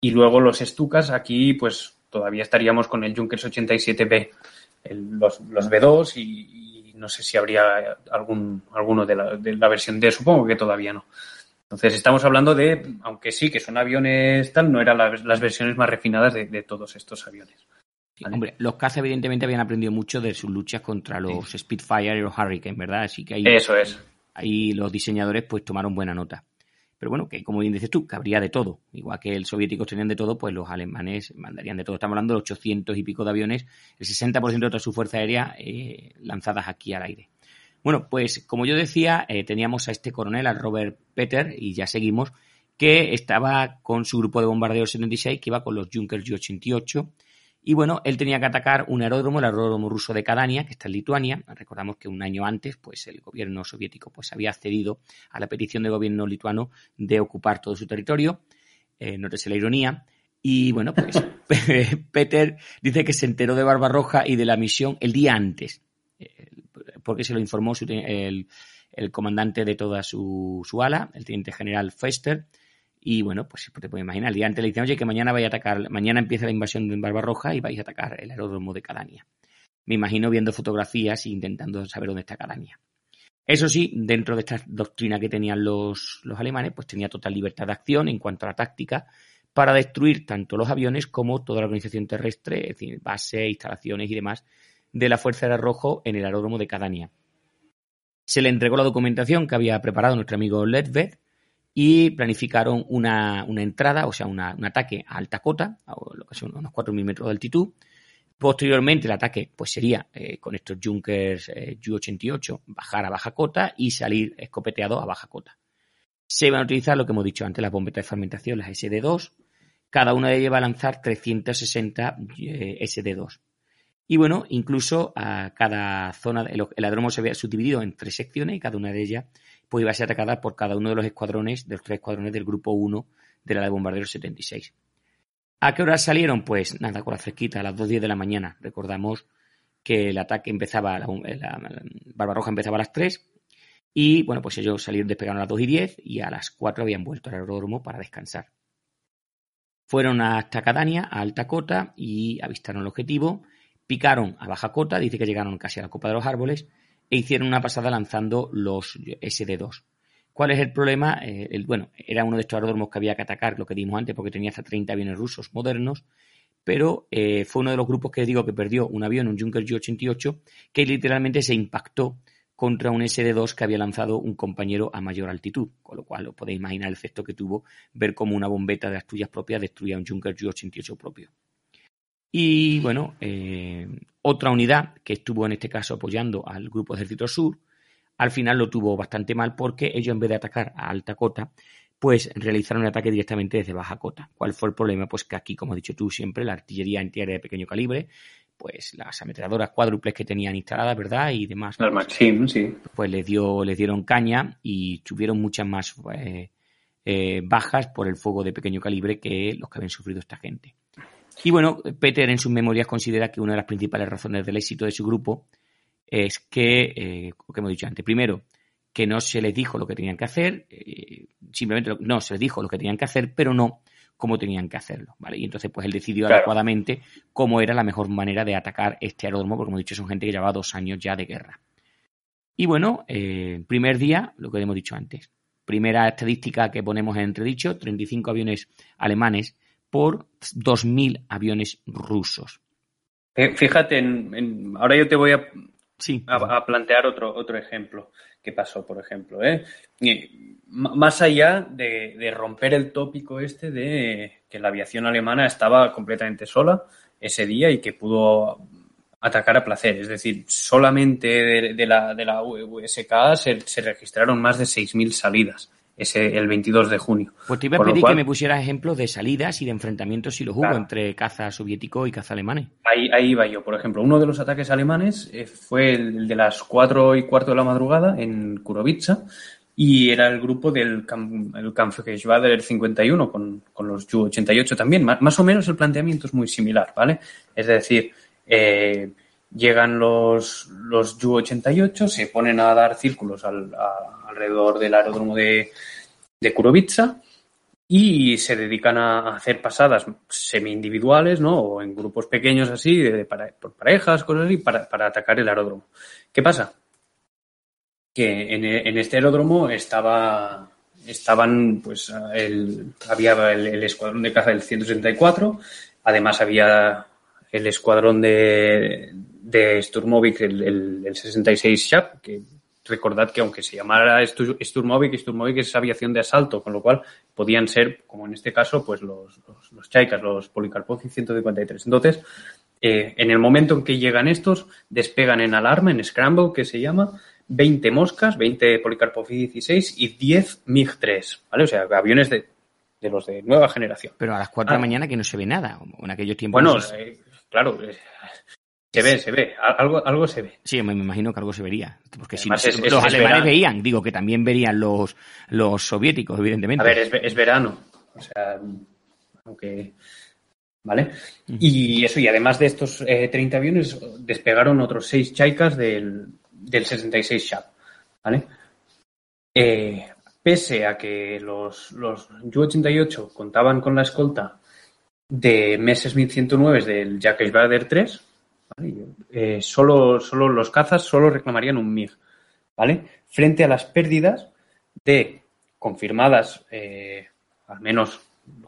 Y luego los Stukas, aquí pues todavía estaríamos con el Junkers 87B, el- los, los B2 y, y no sé si habría algún, alguno de la, de la versión D, supongo que todavía no. Entonces estamos hablando de, aunque sí que son aviones tal, no eran las, las versiones más refinadas de, de todos estos aviones. Sí. Hombre, los caza evidentemente habían aprendido mucho de sus luchas contra los Spitfire y los Hurricane, ¿verdad? Así que ahí, Eso es. ahí los diseñadores pues tomaron buena nota. Pero bueno, que como bien dices tú, que habría de todo. Igual que el soviéticos tenían de todo, pues los alemanes mandarían de todo. Estamos hablando de 800 y pico de aviones, el 60% de toda su fuerza aérea eh, lanzadas aquí al aire. Bueno, pues como yo decía, eh, teníamos a este coronel, al Robert Peter, y ya seguimos, que estaba con su grupo de bombarderos 76, que iba con los Junkers Ju-88. Y bueno, él tenía que atacar un aeródromo, el aeródromo ruso de Kadania, que está en Lituania. Recordamos que un año antes, pues el gobierno soviético pues, había accedido a la petición del gobierno lituano de ocupar todo su territorio. Eh, nótese la ironía. Y bueno, pues <laughs> Peter dice que se enteró de Barbarroja y de la misión el día antes, eh, porque se lo informó su el, el comandante de toda su, su ala, el teniente general Fester. Y bueno, pues te puedes imaginar, el día antes le dicen, oye, que mañana vaya a atacar, mañana empieza la invasión de Barbarroja y vais a atacar el aeródromo de Cadania. Me imagino viendo fotografías e intentando saber dónde está Cadania. Eso sí, dentro de esta doctrina que tenían los, los alemanes, pues tenía total libertad de acción en cuanto a la táctica para destruir tanto los aviones como toda la organización terrestre, es decir, bases, instalaciones y demás de la Fuerza Aérea Rojo en el aeródromo de Cadania. Se le entregó la documentación que había preparado nuestro amigo Ledved y planificaron una, una entrada, o sea, una- un ataque a alta cota, a lo que son unos 4.000 metros de altitud. Posteriormente, el ataque pues sería eh, con estos Junkers eh, Ju-88 bajar a baja cota y salir escopeteado a baja cota. Se van a utilizar lo que hemos dicho antes, las bombetas de fragmentación, las SD2. Cada una de ellas va a lanzar 360 eh, SD2. Y bueno, incluso a cada zona, el, el aeródromo se había subdividido en tres secciones y cada una de ellas pues iba a ser atacada por cada uno de los escuadrones, de los tres escuadrones del grupo 1 de la de bombarderos 76. ¿A qué hora salieron? Pues nada, con la fresquita, a las 2.10 de la mañana. Recordamos que el ataque empezaba, la, la, la Barbarroja empezaba a las 3 y bueno, pues ellos salieron, despegaron a las 2 y 10 y a las 4 habían vuelto al aeródromo para descansar. Fueron hasta Cadania, a alta cota, y avistaron el objetivo, picaron a baja cota, dice que llegaron casi a la copa de los árboles, e hicieron una pasada lanzando los SD2. ¿Cuál es el problema? Eh, el, bueno, era uno de estos aeródromos que había que atacar, lo que dimos antes, porque tenía hasta 30 aviones rusos modernos, pero eh, fue uno de los grupos que digo que perdió un avión, un Junker Ju-88, que literalmente se impactó contra un SD2 que había lanzado un compañero a mayor altitud, con lo cual os podéis imaginar el efecto que tuvo ver cómo una bombeta de las tuyas propias destruía un Junker Ju-88 propio. Y bueno, eh, otra unidad que estuvo en este caso apoyando al Grupo Ejército Sur, al final lo tuvo bastante mal porque ellos en vez de atacar a alta cota, pues realizaron un ataque directamente desde baja cota. ¿Cuál fue el problema? Pues que aquí, como has dicho tú siempre, la artillería antiaérea de pequeño calibre, pues las ametralladoras cuádruples que tenían instaladas, ¿verdad? Y demás. Las Maxim, sí. Pues les, dio, les dieron caña y tuvieron muchas más eh, eh, bajas por el fuego de pequeño calibre que los que habían sufrido esta gente. Y bueno, Peter en sus memorias considera que una de las principales razones del éxito de su grupo es que, eh, como he dicho antes, primero, que no se les dijo lo que tenían que hacer, eh, simplemente lo, no, se les dijo lo que tenían que hacer, pero no cómo tenían que hacerlo, ¿vale? Y entonces, pues él decidió Claro. adecuadamente cómo era la mejor manera de atacar este aeródromo, porque como he dicho, son gente que llevaba dos años ya de guerra. Y bueno, eh, primer día, lo que hemos dicho antes. Primera estadística que ponemos en entredicho, 35 aviones alemanes por 2.000 aviones rusos. Eh, Fíjate, en, en- ahora yo te voy a, Sí, a, a plantear otro, otro ejemplo que pasó, por ejemplo. ¿eh? Más allá de, de romper el tópico este de que la aviación alemana estaba completamente sola ese día y que pudo atacar a placer. Es decir, solamente de, de la, de la USK se, se registraron más de 6.000 salidas ese, el 22 de junio. Pues te iba a pedir cual- que me pusieras ejemplos de salidas y de enfrentamientos si los hubo Claro. entre caza soviético y caza alemanes. Ahí, ahí iba yo. Por ejemplo, uno de los ataques alemanes eh, fue el de las 4 y cuarto de la madrugada en Kurovitsa y era el grupo del el Kampfgeschwader 51 con, con los Ju-88 también. Ma- más o menos el planteamiento es muy similar, ¿vale? Es decir, eh, llegan los, los Ju-88, se ponen a dar círculos al- a- alrededor del aeródromo de, de Kurovitsa y se dedican a hacer pasadas semi-individuales, ¿no? O en grupos pequeños así, de, para, por parejas, cosas así, para, para atacar el aeródromo. ¿Qué pasa? Que en, en este aeródromo estaba, estaban, pues, el, había el, el escuadrón de caza del 164, además había el escuadrón de, de Sturmovik, el, el, el 66 Shap, que recordad que aunque se llamara Stur- Sturmovik, Sturmovik es aviación de asalto, con lo cual podían ser, como en este caso, pues los, los, los Chaikas, los Polikarpov 153. Entonces, eh, en el momento en que llegan estos, despegan en alarma, en scramble, que se llama, 20 moscas, 20 Polikarpov 16 y 10 MiG-3, ¿vale? O sea, aviones de, de los de nueva generación. Pero a las 4 de Ah. la mañana que no se ve nada. En aquellos tiempos. Bueno, no se- eh, claro, eh, se ve, se ve, algo, algo se ve. Sí, me, imagino que algo se vería. Porque si Además, es- los es alemanes veían, digo que también verían los, los soviéticos, evidentemente. A ver, es, ve- es verano. O sea, aunque. ¿Vale? Y eso, y además de estos eh, 30 aviones, despegaron otros 6 Chaikas del, del 66 Shap. ¿Vale? Eh, pese a que los, los Ju-88 contaban con la escolta de meses 1109 del Jacques Bader 3, ¿vale? Eh, solo, solo los cazas solo reclamarían un MiG, ¿vale? Frente a las pérdidas de confirmadas, eh, al menos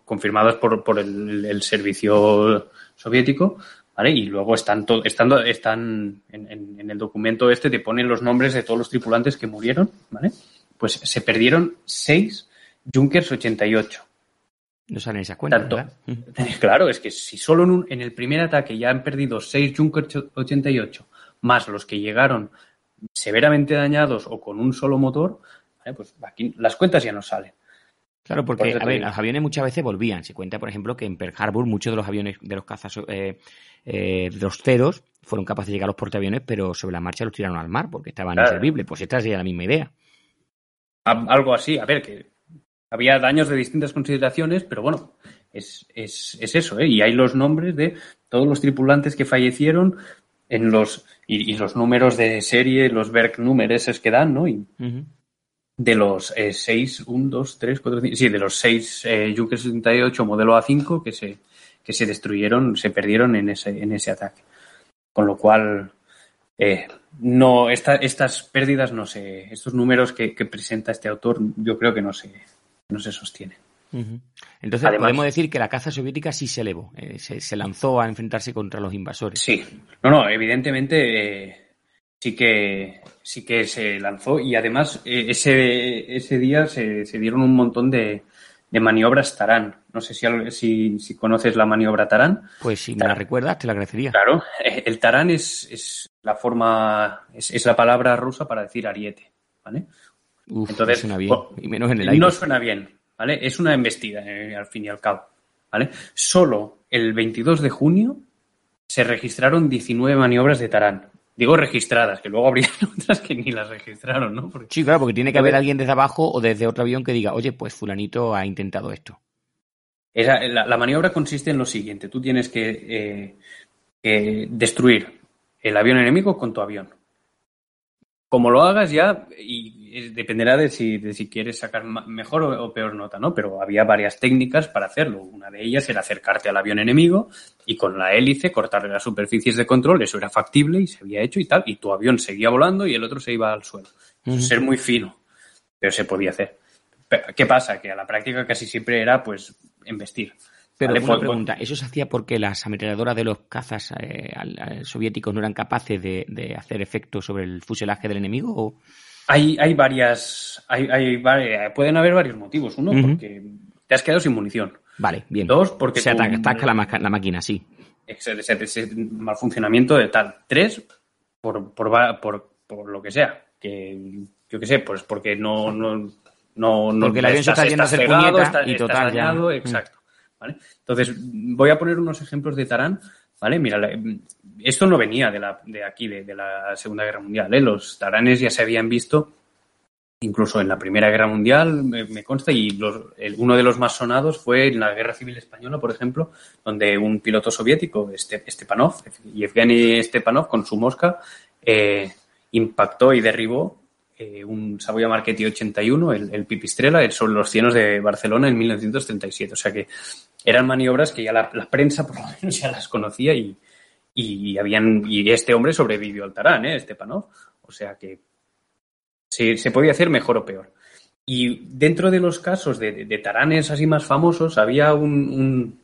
confirmadas por, por el, servicio soviético, ¿vale? Y luego están, to- estando, están en, en- en el documento este, te ponen los nombres de todos los tripulantes que murieron, ¿vale? Pues se perdieron seis Junkers 88. No salen esas cuentas. <laughs> Claro, es que si solo en, un- en el primer ataque ya han perdido 6 Junkers 88, más los que llegaron severamente dañados o con un solo motor, ¿vale? pues aquí las cuentas ya no salen. Claro, Por porque a ver, los aviones muchas veces volvían. Se cuenta, por ejemplo, que en Pearl Harbor muchos de los aviones de los cazas eh, eh, de los ceros fueron capaces de llegar a los portaaviones, pero sobre la marcha los tiraron al mar porque estaban Claro. inservibles. Pues esta sería la misma idea. Algo así, a ver, que había daños de distintas consideraciones, pero bueno, es, es, es eso, ¿eh? Y hay los nombres de todos los tripulantes que fallecieron en los y, y los números de serie, los Berg-Nummer esos que dan, ¿no? Y de los 6, 1, 2, 3, 4, 5, sí, de los 6 eh, Junkers 68 modelo A5 que se, que se destruyeron, se perdieron en ese, en ese ataque. Con lo cual, eh, no, esta- estas pérdidas no se, estos números que, que presenta este autor, yo creo que no se, no se sostienen. Ujú. Entonces Además- podemos decir que la caza soviética sí se elevó, eh, se, se lanzó a enfrentarse contra los invasores. Sí, no, no, evidentemente eh, sí que sí que se lanzó y además eh, ese, ese día se, se dieron un montón de, de maniobras Tarán. No sé si, si, si conoces la maniobra Tarán. Pues si me la recuerdas, te lo agradecería. Claro, el Tarán es, es la forma, es, es la palabra rusa para decir ariete, ¿vale? Uf, Entonces, no suena bien. po- Y menos en el aire. No suena bien, ¿vale? Es una embestida, eh, al fin y al cabo, ¿vale? Solo el 22 de junio se registraron 19 maniobras de Tarán. Digo registradas, que luego habría <laughs> otras que ni las registraron, ¿no? Porque- Sí, claro, porque tiene que haber alguien desde abajo o desde otro avión que diga, oye, pues fulanito ha intentado esto. Esa- la, la maniobra consiste en lo siguiente. Tú tienes que, eh, que destruir el avión enemigo con tu avión. Como lo hagas ya, y dependerá de si, de si quieres sacar mejor o, o peor nota, ¿no? Pero había varias técnicas para hacerlo. Una de ellas era acercarte al avión enemigo y con la hélice cortarle las superficies de control. Eso era factible y se había hecho y tal. Y tu avión seguía volando y el otro se iba al suelo. Ser muy fino, pero se podía hacer. Pero, ¿Qué pasa? Que a la práctica casi siempre era, pues, embestir. Pero Vale, una pues- pregunta, ¿eso se hacía porque las ametralladoras de los cazas eh, al- al- soviéticos no eran capaces de, de hacer efecto sobre el fuselaje del enemigo? O... Hay, hay varias, hay, hay pueden haber varios motivos. Uno, porque te has quedado sin munición. Vale, bien. Dos, porque se ataca, ataca la, máquina, sí. ese, mal funcionamiento de tal. Tres, por, por, por, por lo que sea. Que, yo qué sé, pues porque no, no, no, no Porque el avión se está yendo a hacer puñeta y total ya. dañado, Mm. exacto. ¿Vale? Entonces, voy a poner unos ejemplos de Tarán. ¿Vale? Mira, esto no venía de, la, de aquí, de, la Segunda Guerra Mundial. ¿eh? Los taranes ya se habían visto incluso en la Primera Guerra Mundial, me, me consta, y los- el- uno de los más sonados fue en la Guerra Civil Española, por ejemplo, donde un piloto soviético, este, Stepanov, Yevgeny Stepanov, con su mosca, eh, impactó y derribó eh, un Savoia Marchetti 81, el, el Pipistrela, el sobre los cienos de Barcelona en 1937. O sea que eran maniobras que ya la, la prensa por lo menos ya las conocía y, y habían y este hombre sobrevivió al Tarán, ¿eh? Stepanov. O sea que se, se podía hacer mejor o peor. Y dentro de los casos de, de, de taranes así más famosos, había un, un,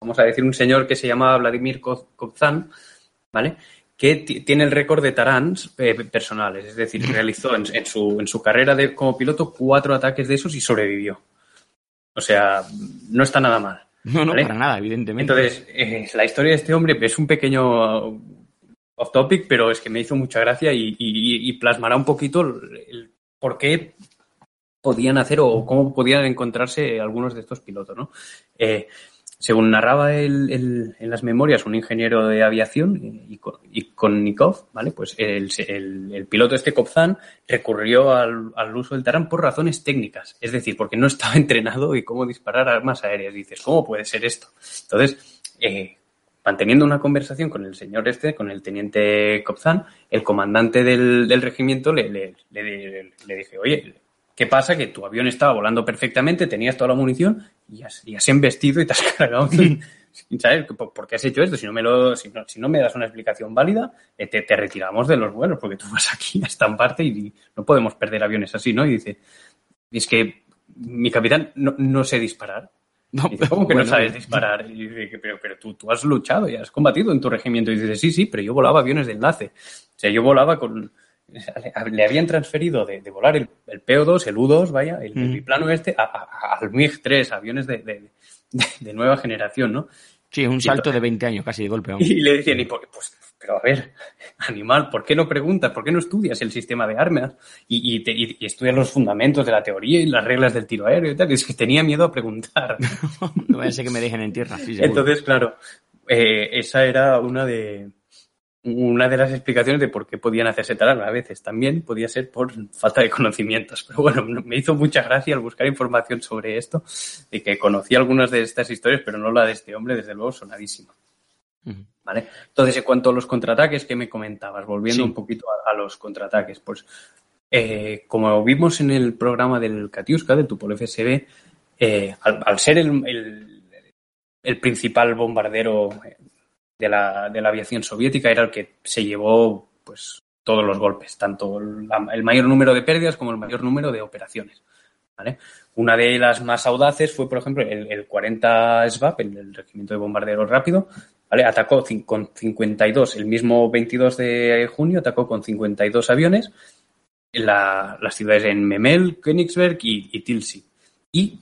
vamos a decir, un señor que se llamaba Vladimir Kozan, ¿vale? Que tiene el récord de tarans eh, personales, es decir, realizó en, en, su, en su carrera de, como piloto cuatro ataques de esos y sobrevivió. O sea, no está nada mal. No, no, ¿vale? para nada, evidentemente. Entonces, eh, la historia de este hombre es un pequeño off topic, pero es que me hizo mucha gracia y, y, y plasmará un poquito el, el, por qué podían hacer o cómo podían encontrarse algunos de estos pilotos, ¿no? Eh, según narraba el, en las memorias un ingeniero de aviación, Ikonnikov, ¿vale? Pues el, el, piloto este Kobzan recurrió al, al, uso del Tarán por razones técnicas, es decir, porque no estaba <laughs> entrenado y cómo disparar armas aéreas. dices, ¿cómo puede ser esto? Entonces, eh, manteniendo una conversación con el señor este, con el teniente Kobzan, el comandante del, del regimiento le, le, le, le dije, oye, ¿Qué pasa? Que tu avión estaba volando perfectamente, tenías toda la munición y has, y has embestido y te has <laughs> cargado. ¿Sabes? ¿Por, ¿Por, qué has hecho esto? Si no me, lo, si no, si no me das una explicación válida, eh, te, te, retiramos de los vuelos porque tú vas aquí a estamparte y, y no podemos perder aviones así, ¿no? Y dice, es que mi capitán no, no sé disparar. No, dice, ¿Cómo que bueno, no sabes disparar? Y dice, pero, pero tú, tú, has luchado y has combatido en tu regimiento. Y dice, sí, sí, pero yo volaba aviones de enlace. O sea, yo volaba con, <laughs> le habían transferido de, de volar el, el, PO2, el U2, vaya, el, el biplano este, a, a, al MiG-3, aviones de, de, de, nueva generación, ¿no? Sí, un salto de 20 años casi de golpe. <laughs> Y le decían, y por, pues, pero a ver, animal, ¿por qué no preguntas? ¿Por qué no estudias el sistema de armas? Y, y, te, y, y estudias los fundamentos de la teoría y las reglas del tiro aéreo y tal. Es que tenía miedo a preguntar. <laughs> no voy a ser que me dejen en tierra. Sí, Entonces, claro, eh, esa era una de, una de las explicaciones de por qué podían hacerse tal a veces. También podía ser por falta de conocimientos. <laughs> Pero bueno, me hizo mucha gracia al buscar información sobre esto, de que conocí algunas de estas historias, pero no la de este hombre, desde luego sonadísima. Uh -huh. ¿Vale? Entonces, en cuanto a los contraataques que me comentabas, volviendo sí. un poquito a, a, los contraataques, pues eh, como vimos en el programa del Katiuska, del Tupol FSB, eh, al, al, ser el, el, el principal bombardero de la, de la aviación soviética era el que se llevó pues todos los golpes, tanto la, el mayor número de pérdidas como el mayor número de operaciones. Una de las más audaces fue, por ejemplo, el, el 40 SVAP, el, el, Regimiento de Bombarderos Rápido, ¿vale? atacó con 52, el mismo 22 de junio atacó con 52 aviones la, las ciudades en Memel, Königsberg y, y Tilsit. Y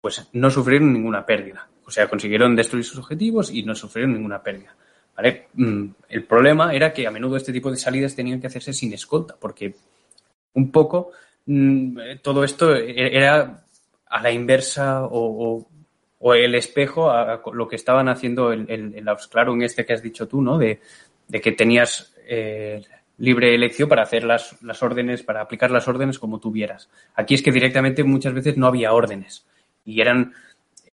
pues no sufrieron ninguna pérdida. O sea, consiguieron destruir sus objetivos y no sufrieron ninguna pérdida. ¿Vale? Mm, el problema era que a menudo este tipo de salidas tenían que hacerse sin escolta, porque un poco mm, todo esto era a la inversa o, el espejo a, lo que estaban haciendo el, el, el en este que has dicho tú, ¿no? De, de que tenías eh, libre elección para hacer las, las órdenes, para aplicar las órdenes como tuvieras. Aquí es que directamente muchas veces no había órdenes y eran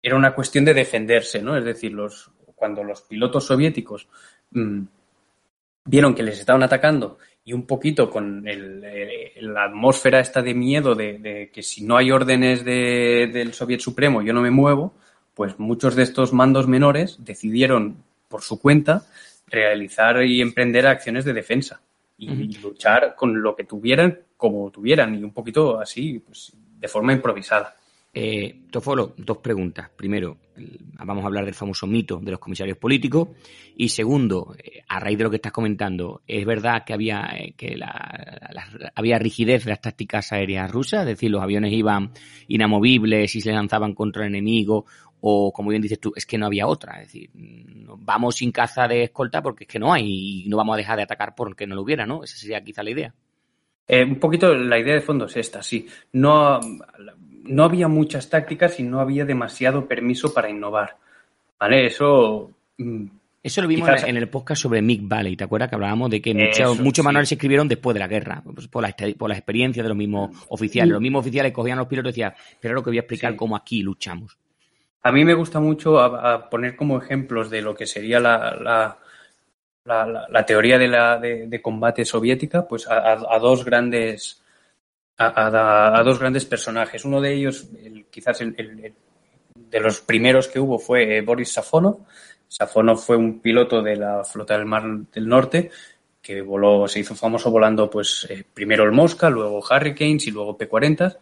era una cuestión de defenderse, ¿no? Es decir, los, cuando los pilotos soviéticos mmm, vieron que les estaban atacando y un poquito con el, el, la atmósfera esta de miedo de, de que si no hay órdenes de, del Soviet Supremo yo no me muevo, pues muchos de estos mandos menores decidieron por su cuenta realizar y emprender acciones de defensa y, uh -huh. y luchar con lo que tuvieran como tuvieran y un poquito así, pues de forma improvisada. Eh, Tofolo, dos preguntas. Primero, vamos a hablar del famoso mito de los comisarios políticos. Y segundo, eh, a raíz de lo que estás comentando, ¿es verdad que había, eh, había rigidez de las tácticas aéreas rusas? Es decir, los aviones iban inamovibles y se lanzaban contra el enemigo. O, como bien dices tú, es que no había otra. Es decir, vamos sin caza de escolta porque es que no hay y no vamos a dejar de atacar porque no lo hubiera, ¿no? Esa sería quizá la idea. Eh, un poquito la idea de fondo es esta, sí. No, no había muchas tácticas y no había demasiado permiso para innovar. ¿Vale? Eso. Mm, Eso lo vimos quizás... en el podcast sobre Mick Valley, ¿te acuerdas? Que hablábamos de que muchos sí. manuales se escribieron después de la guerra, pues por, la, por la experiencia de los mismos oficiales. Los mismos oficiales cogían a los pilotos y decían, pero lo que voy a explicar sí. cómo aquí luchamos. A mí me gusta mucho a, a poner como ejemplos de lo que sería la, la, la, la teoría de, la, de, de, combate soviética, pues a, a dos grandes a, dos grandes personajes. Uno de ellos, el- quizás el, de los primeros que hubo, fue eh, Boris Safonov. Safonov fue un piloto de la flota del Mar del Norte que voló, se hizo famoso volando, pues, eh, primero el Mosca, luego Hurricanes y luego P-40.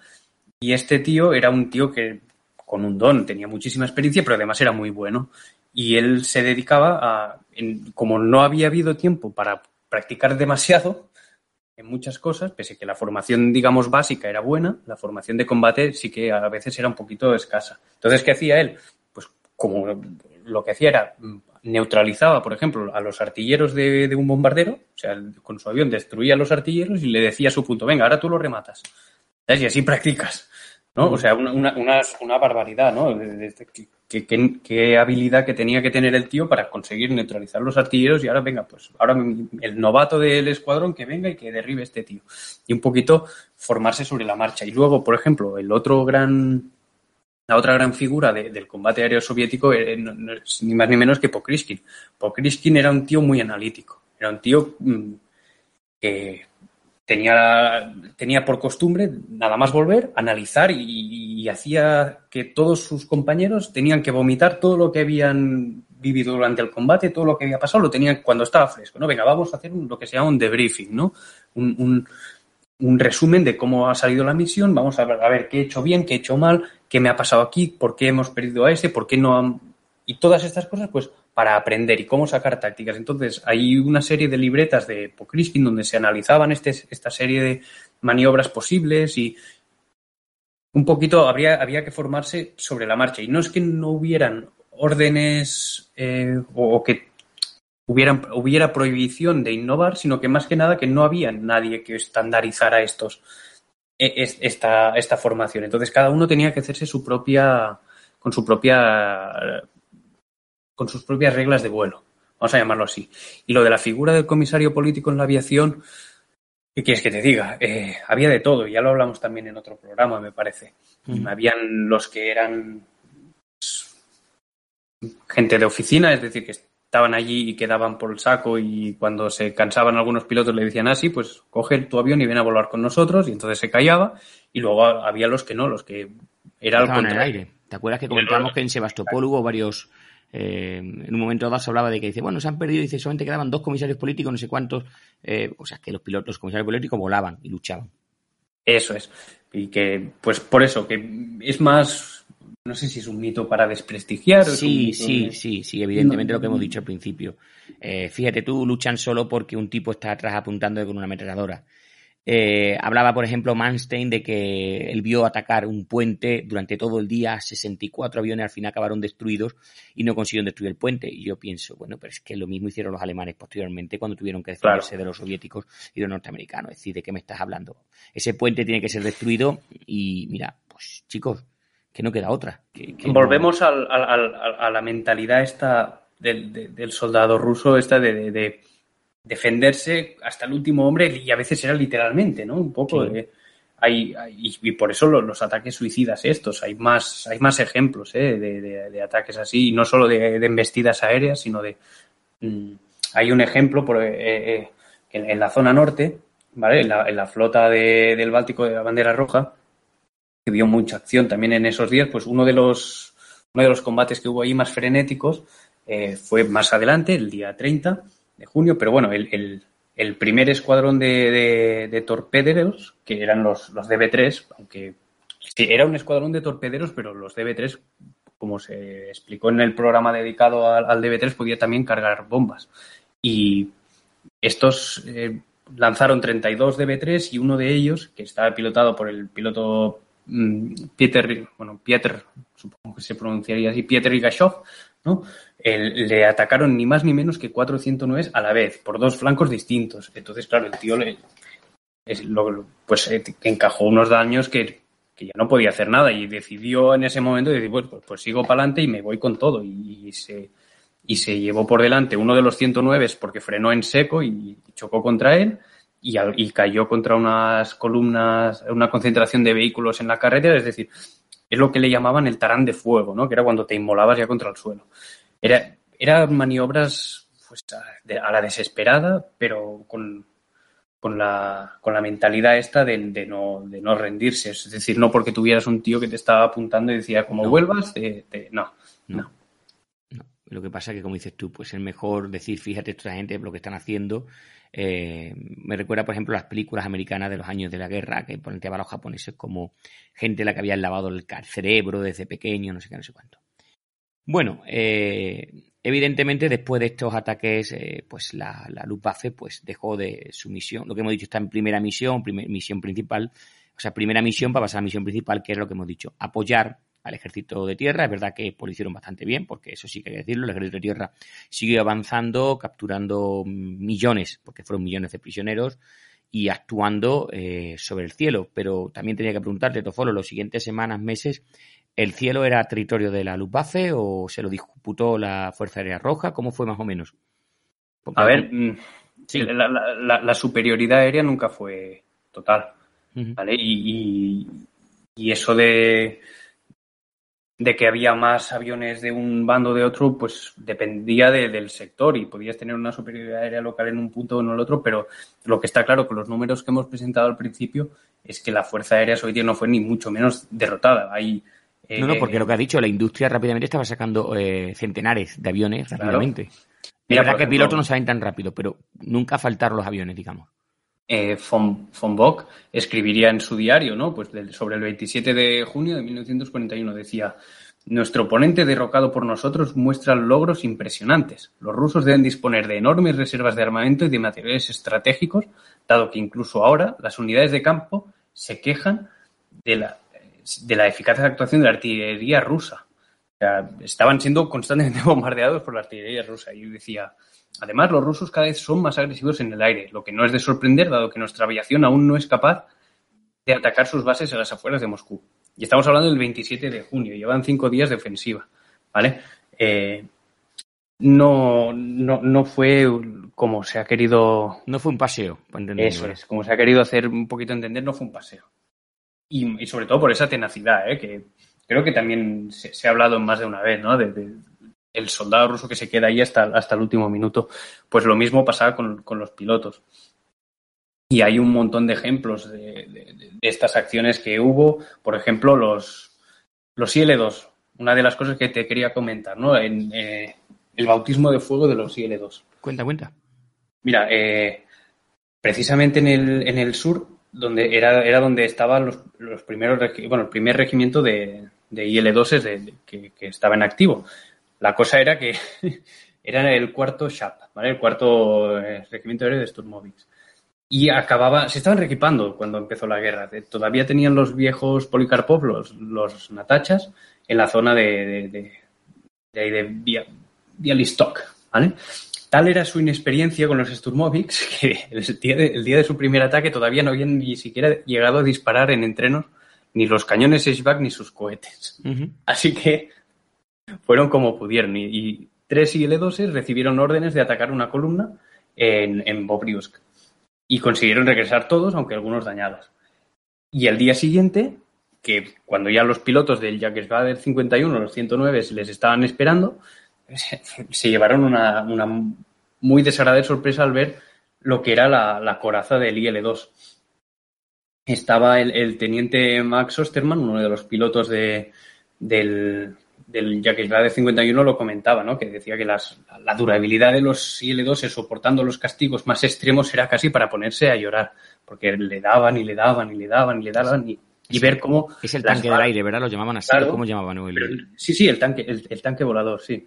Y este tío era un tío que, con un don, tenía muchísima experiencia, pero además era muy bueno. Y él se dedicaba a, como no había habido tiempo para practicar demasiado en muchas cosas, pese a que la formación, digamos, básica era buena, la formación de combate sí que a veces era un poquito escasa. Entonces, ¿qué hacía él? Pues como lo que hacía era mm, neutralizaba, por ejemplo, a los artilleros de, de un bombardero, o sea, con su avión destruía a los artilleros y le decía a su punto, venga, ahora tú lo rematas. ¿Sabes? Y así practicas. ¿No? O sea, una, una, una, barbaridad, ¿no? Que- que- Qué habilidad que tenía que tener el tío para conseguir neutralizar los artilleros y ahora, venga, pues ahora el novato del escuadrón que venga y que derribe este tío. Y un poquito formarse sobre la marcha. Y luego, por ejemplo, el otro gran, la otra gran figura de- del combate aéreo soviético eh, es ni más ni menos que Pokriskin. Pokriskin era un tío muy analítico. Era un tío mm, que tenía, tenía por costumbre nada más volver, analizar y, y hacía que todos sus compañeros tenían que vomitar todo lo que habían vivido durante el combate, todo lo que había pasado, lo tenían cuando estaba fresco. ¿no? Venga, vamos a hacer un- lo que se llama un debriefing, ¿no? Un, un- un resumen de cómo ha salido la misión, vamos a ver, a ver qué he hecho bien, qué he hecho mal, qué me ha pasado aquí, por qué hemos perdido a ese, por qué no han... Y todas estas cosas, pues, para aprender y cómo sacar tácticas. Entonces, hay una serie de libretas de Pokriskin donde se analizaban este, esta serie de maniobras posibles y un poquito habría, había que formarse sobre la marcha. Y no es que no hubieran órdenes eh, o, o que hubieran, hubiera prohibición de innovar, sino que más que nada que no había nadie que estandarizara estos, e- es- esta, esta formación. Entonces cada uno tenía que hacerse su propia, con su propia, con sus propias reglas de vuelo. Vamos a llamarlo así. Y lo de la figura del comisario político en la aviación, ¿qué quieres que te diga? Eh, había de todo, ya lo hablamos también en otro programa, me parece. Habían los que eran pues, gente de oficina, es decir, que estaban allí y quedaban por el saco y cuando se cansaban algunos pilotos le decían así, pues coge tu avión y ven a volar con nosotros y entonces se callaba y luego había los que no, los que era al Estaban en el contrario. aire. ¿Te acuerdas que comentábamos que en Sebastopol hubo varios... eh, en un momento dado se hablaba de que dice, bueno, se han perdido, dice, solamente quedaban dos comisarios políticos, no sé cuántos, eh, o sea, que los pilotos, los comisarios políticos volaban y luchaban. Eso es. Y que, pues por eso, que es más, no sé si es un mito para desprestigiar. Sí, sí, de- sí, sí, evidentemente lo que hemos dicho al principio. Eh, fíjate tú, luchan solo porque un tipo está atrás apuntando con una ametralladora. Eh, hablaba, por ejemplo, Manstein de que él vio atacar un puente durante todo el día, 64 aviones al final acabaron destruidos y no consiguieron destruir el puente. Y yo pienso, bueno, pero es que lo mismo hicieron los alemanes posteriormente cuando tuvieron que defenderse Claro. de los soviéticos y de los norteamericanos. Es decir, ¿de qué me estás hablando? Ese puente tiene que ser destruido y mira, pues chicos, que no queda otra. que- que no- Volvemos al- al- al- al- a la mentalidad esta del, de- del soldado ruso, esta de, de- de defenderse hasta el último hombre y a veces era literalmente, ¿no? Un poco Sí. de... Hay, hay- y por eso lo- los, ataques suicidas estos, hay más, hay más ejemplos ¿eh? de, de- de ataques así, y no solo de, de embestidas aéreas, sino de... mm, hay un ejemplo por, eh, eh, que en, en la zona norte, ¿vale? En la, en la flota de- del Báltico de la bandera roja, que vio mucha acción también en esos días, pues uno de los, uno de los combates que hubo ahí más frenéticos eh, fue más adelante, el día 30 de junio, pero bueno, el, el- primer escuadrón de, de- de torpederos, que eran los, los DB3, aunque era un escuadrón de torpederos, pero los DB3, como se explicó en el programa dedicado al, al DB3, podía también cargar bombas. Y estos eh, lanzaron 32 DB3 y uno de ellos, que estaba pilotado por el piloto mm, Pieter, bueno, Pieter, supongo que se pronunciaría así, Pieter Igashov, le atacaron ni más ni menos que 409 a la vez, por dos flancos distintos. Entonces, claro, el tío le, pues eh, encajó unos daños que, que ya no podía hacer nada y decidió en ese momento decir, pues, pues, sigo para adelante y me voy con todo. Y, se, y se llevó por delante uno de los 109 porque frenó en seco y chocó contra él y cayó contra unas columnas, una concentración de vehículos en la carretera, es decir, es lo que le llamaban el tarán de fuego, ¿no? que era cuando te inmolabas ya contra el suelo. Era, eran maniobras pues, a, la desesperada, pero con, con la, con la mentalidad esta de, de no, de no rendirse. Es decir, no porque tuvieras un tío que te estaba apuntando y decía, como No. vuelvas, te- te- no, No. no. No. Lo que pasa es que, como dices tú, pues es mejor decir, fíjate, esta gente lo que están haciendo. Eh, me recuerda, por ejemplo, las películas americanas de los años de la guerra, que planteaban a los japoneses como gente la que habían lavado el cerebro desde pequeño, no sé qué, no sé cuánto. Bueno, eh, evidentemente después de estos ataques, eh, pues la, la Luftwaffe pues dejó de su misión. Lo que hemos dicho está en primera misión, misión principal, o sea, primera misión para pasar a la misión principal, que es lo que hemos dicho, apoyar al ejército de tierra. Es verdad que pues, lo hicieron bastante bien, porque eso sí que hay que decirlo, el ejército de tierra siguió avanzando, capturando millones, porque fueron millones de prisioneros, y actuando eh, sobre el cielo. Pero también tenía que preguntarte, Tofolo, los siguientes semanas, meses, ¿el cielo era territorio de la Luftwaffe o se lo disputó la Fuerza Aérea Roja? ¿Cómo fue más o menos? Porque- A ver, mm, Sí. la, la- la- la superioridad aérea nunca fue total. ¿vale? Y, y- y eso de, de que había más aviones de un bando o de otro, pues dependía de- del sector y podías tener una superioridad aérea local en un punto o en el otro, pero lo que está claro con los números que hemos presentado al principio es que la Fuerza Aérea Soviética no fue ni mucho menos derrotada. Hay, eh, No, no, porque lo que ha dicho, la industria rápidamente estaba sacando eh, centenares de aviones Claro. rápidamente. Mira, verdad por que ejemplo- pilotos no saben tan rápido, pero nunca faltaron los aviones, digamos. Eh, von, von Bock escribiría en su diario, ¿no? Pues sobre el 27 de junio de 1941 decía, nuestro oponente derrocado por nosotros muestra logros impresionantes. Los rusos deben disponer de enormes reservas de armamento y de materiales estratégicos, dado que incluso ahora las unidades de campo se quejan de la, de la eficaz actuación de la artillería rusa. Estaban siendo constantemente <laughs> bombardeados por la artillería rusa. Y decía, además, los rusos cada vez son más agresivos en el aire, lo que no es de sorprender, dado que nuestra aviación aún no es capaz de atacar sus bases en las afueras de Moscú. Y estamos hablando del 27 de junio, llevan cinco días de ofensiva. ¿Vale? Eh, no, no, no fue como se ha querido No fue un paseo, para eso es, como se ha querido hacer un poquito entender, no fue un paseo. Y, y sobre todo por esa tenacidad, ¿eh? que creo que también se, se ha hablado más de una vez, ¿no? De, de- el soldado ruso que se queda ahí hasta, hasta el último minuto. Pues lo mismo pasaba con, con los pilotos. Y hay un montón de ejemplos de, de- de- de estas acciones que hubo. Por ejemplo, los, los IL-2. Una de las cosas que te quería comentar, ¿no? En, eh, el bautismo de fuego de los IL-2. Cuenta, cuenta. Mira, eh, precisamente en el, en el sur, donde era, era donde estaban los, los primeros, bueno, el primer regimiento de, de IL-2 de, de- que, que estaba en activo. La cosa era que <laughs> era el cuarto SHAP, ¿vale? El cuarto eh, regimiento aéreo de Sturmovix. Y acababa, se estaban reequipando cuando empezó la guerra. Eh, Todavía tenían los viejos Polikarpov, los, los Natachas, en la zona de, de, de, de, de Bia- Bialystok, ¿vale? Tal era su inexperiencia con los Sturmoviks <laughs> que el día, de, el día de su primer ataque todavía no habían ni siquiera llegado a disparar en entrenos ni los cañones H-Back ni sus cohetes. Ujú. Así que fueron como pudieron. Y, tres IL-2 recibieron órdenes de atacar una columna en, en Bobriusk. Y consiguieron regresar todos, aunque algunos dañados. Y al día siguiente, que cuando ya los pilotos del Jacques 51, los 109, les estaban esperando, <laughs> se, llevaron una, muy desagradable sorpresa al ver lo que era la, la coraza del IL-2. Estaba el, el teniente Max Osterman, uno de los pilotos de, del, del Jacques de 51 lo comentaba, ¿no? Que decía que las, la durabilidad de los IL-2 soportando los castigos más extremos era casi para ponerse a llorar, porque le daban y le daban y le daban y le daban y, y ver cómo... Es el tanque del aire, ¿verdad? Lo llamaban así. Claro. ¿Cómo llamaban? Pero- sí, sí, el tanque, el, el tanque volador, sí.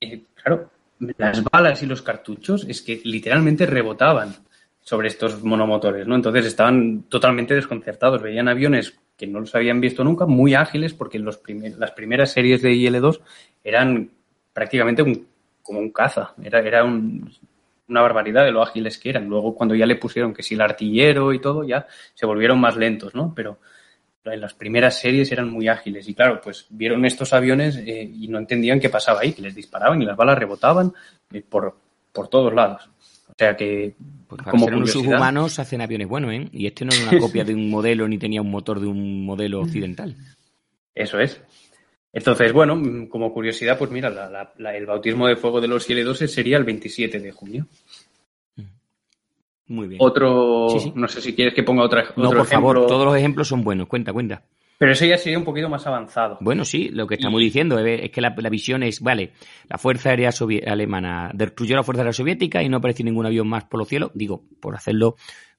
Eh, claro, las balas y los cartuchos es que literalmente rebotaban sobre estos monomotores, ¿no? Entonces estaban totalmente desconcertados. Veían aviones que no los habían visto nunca, muy ágiles, porque los las primeras series de IL-2 eran prácticamente como un caza. Era, era un- una barbaridad de lo ágiles que eran. Luego, cuando ya le pusieron que si el artillero y todo, ya se volvieron más lentos, ¿no? Pero en las primeras series eran muy ágiles. Y claro, pues vieron estos aviones eh, y no entendían qué pasaba ahí, que les disparaban y las balas rebotaban eh, por, por todos lados. O sea que, Pues para como ser unos subhumanos hacen aviones buenos, ¿eh? Y este no era una copia de un modelo ni tenía un motor de un modelo occidental. eso es. Entonces, bueno, como curiosidad, pues mira, la- la- la- el bautismo de fuego de los IL-2 sería el 27 de junio. Muy bien. Otro, Sí, sí. no sé si quieres que ponga otra, no, otro por favor, ejemplo, todos los ejemplos son buenos. Cuenta, cuenta. Pero eso ya sería un poquito más avanzado. Bueno, sí, lo que estamos Y- diciendo es, que la, la visión es, vale, la Fuerza Aérea Alemana destruyó la Fuerza Aérea Soviética y no apareció ningún avión más por los cielos, digo, por hacerlo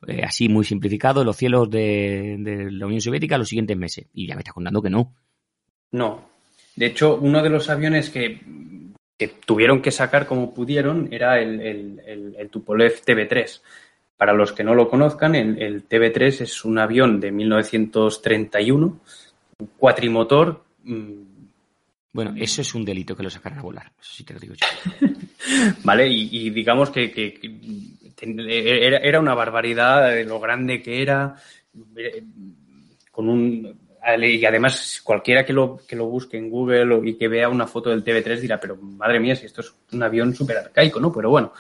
eh, así muy simplificado, los cielos de, de la Unión Soviética los siguientes meses. Y ya me estás contando que no. No. De hecho, uno de los aviones que, que tuvieron que sacar como pudieron era el, el, el- el Tupolev TB3. Para los que no lo conozcan, el, el TB3 es un avión de 1931, un cuatrimotor. mm, Bueno, eso es un delito que lo sacaran a volar, eso sí te lo digo yo. <laughs> ¿Vale? Y, y digamos que, que- que ten- era, era una barbaridad de lo grande que era, eh, con un y además cualquiera que lo, que lo busque en Google y que vea una foto del TB3 dirá, pero madre mía, si esto es un avión súper arcaico, ¿no? Pero bueno,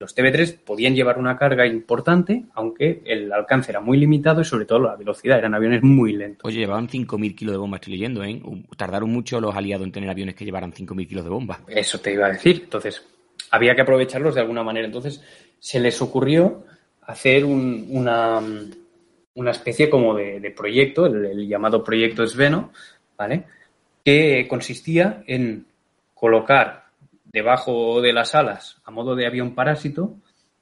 los TB3 podían llevar una carga importante, aunque el alcance era muy limitado y sobre todo la velocidad, eran aviones muy lentos. Oye, llevaban 5.000 kilos de bomba, estoy leyendo, ¿eh? Tardaron mucho los aliados en tener aviones que llevaran 5.000 kilos de bomba. Eso te iba a decir. Entonces, había que aprovecharlos de alguna manera. Entonces, se les ocurrió hacer un- una, una especie como de, de proyecto, el, el llamado proyecto Sveno, ¿vale? Que consistía en colocar debajo de las alas, a modo de avión parásito,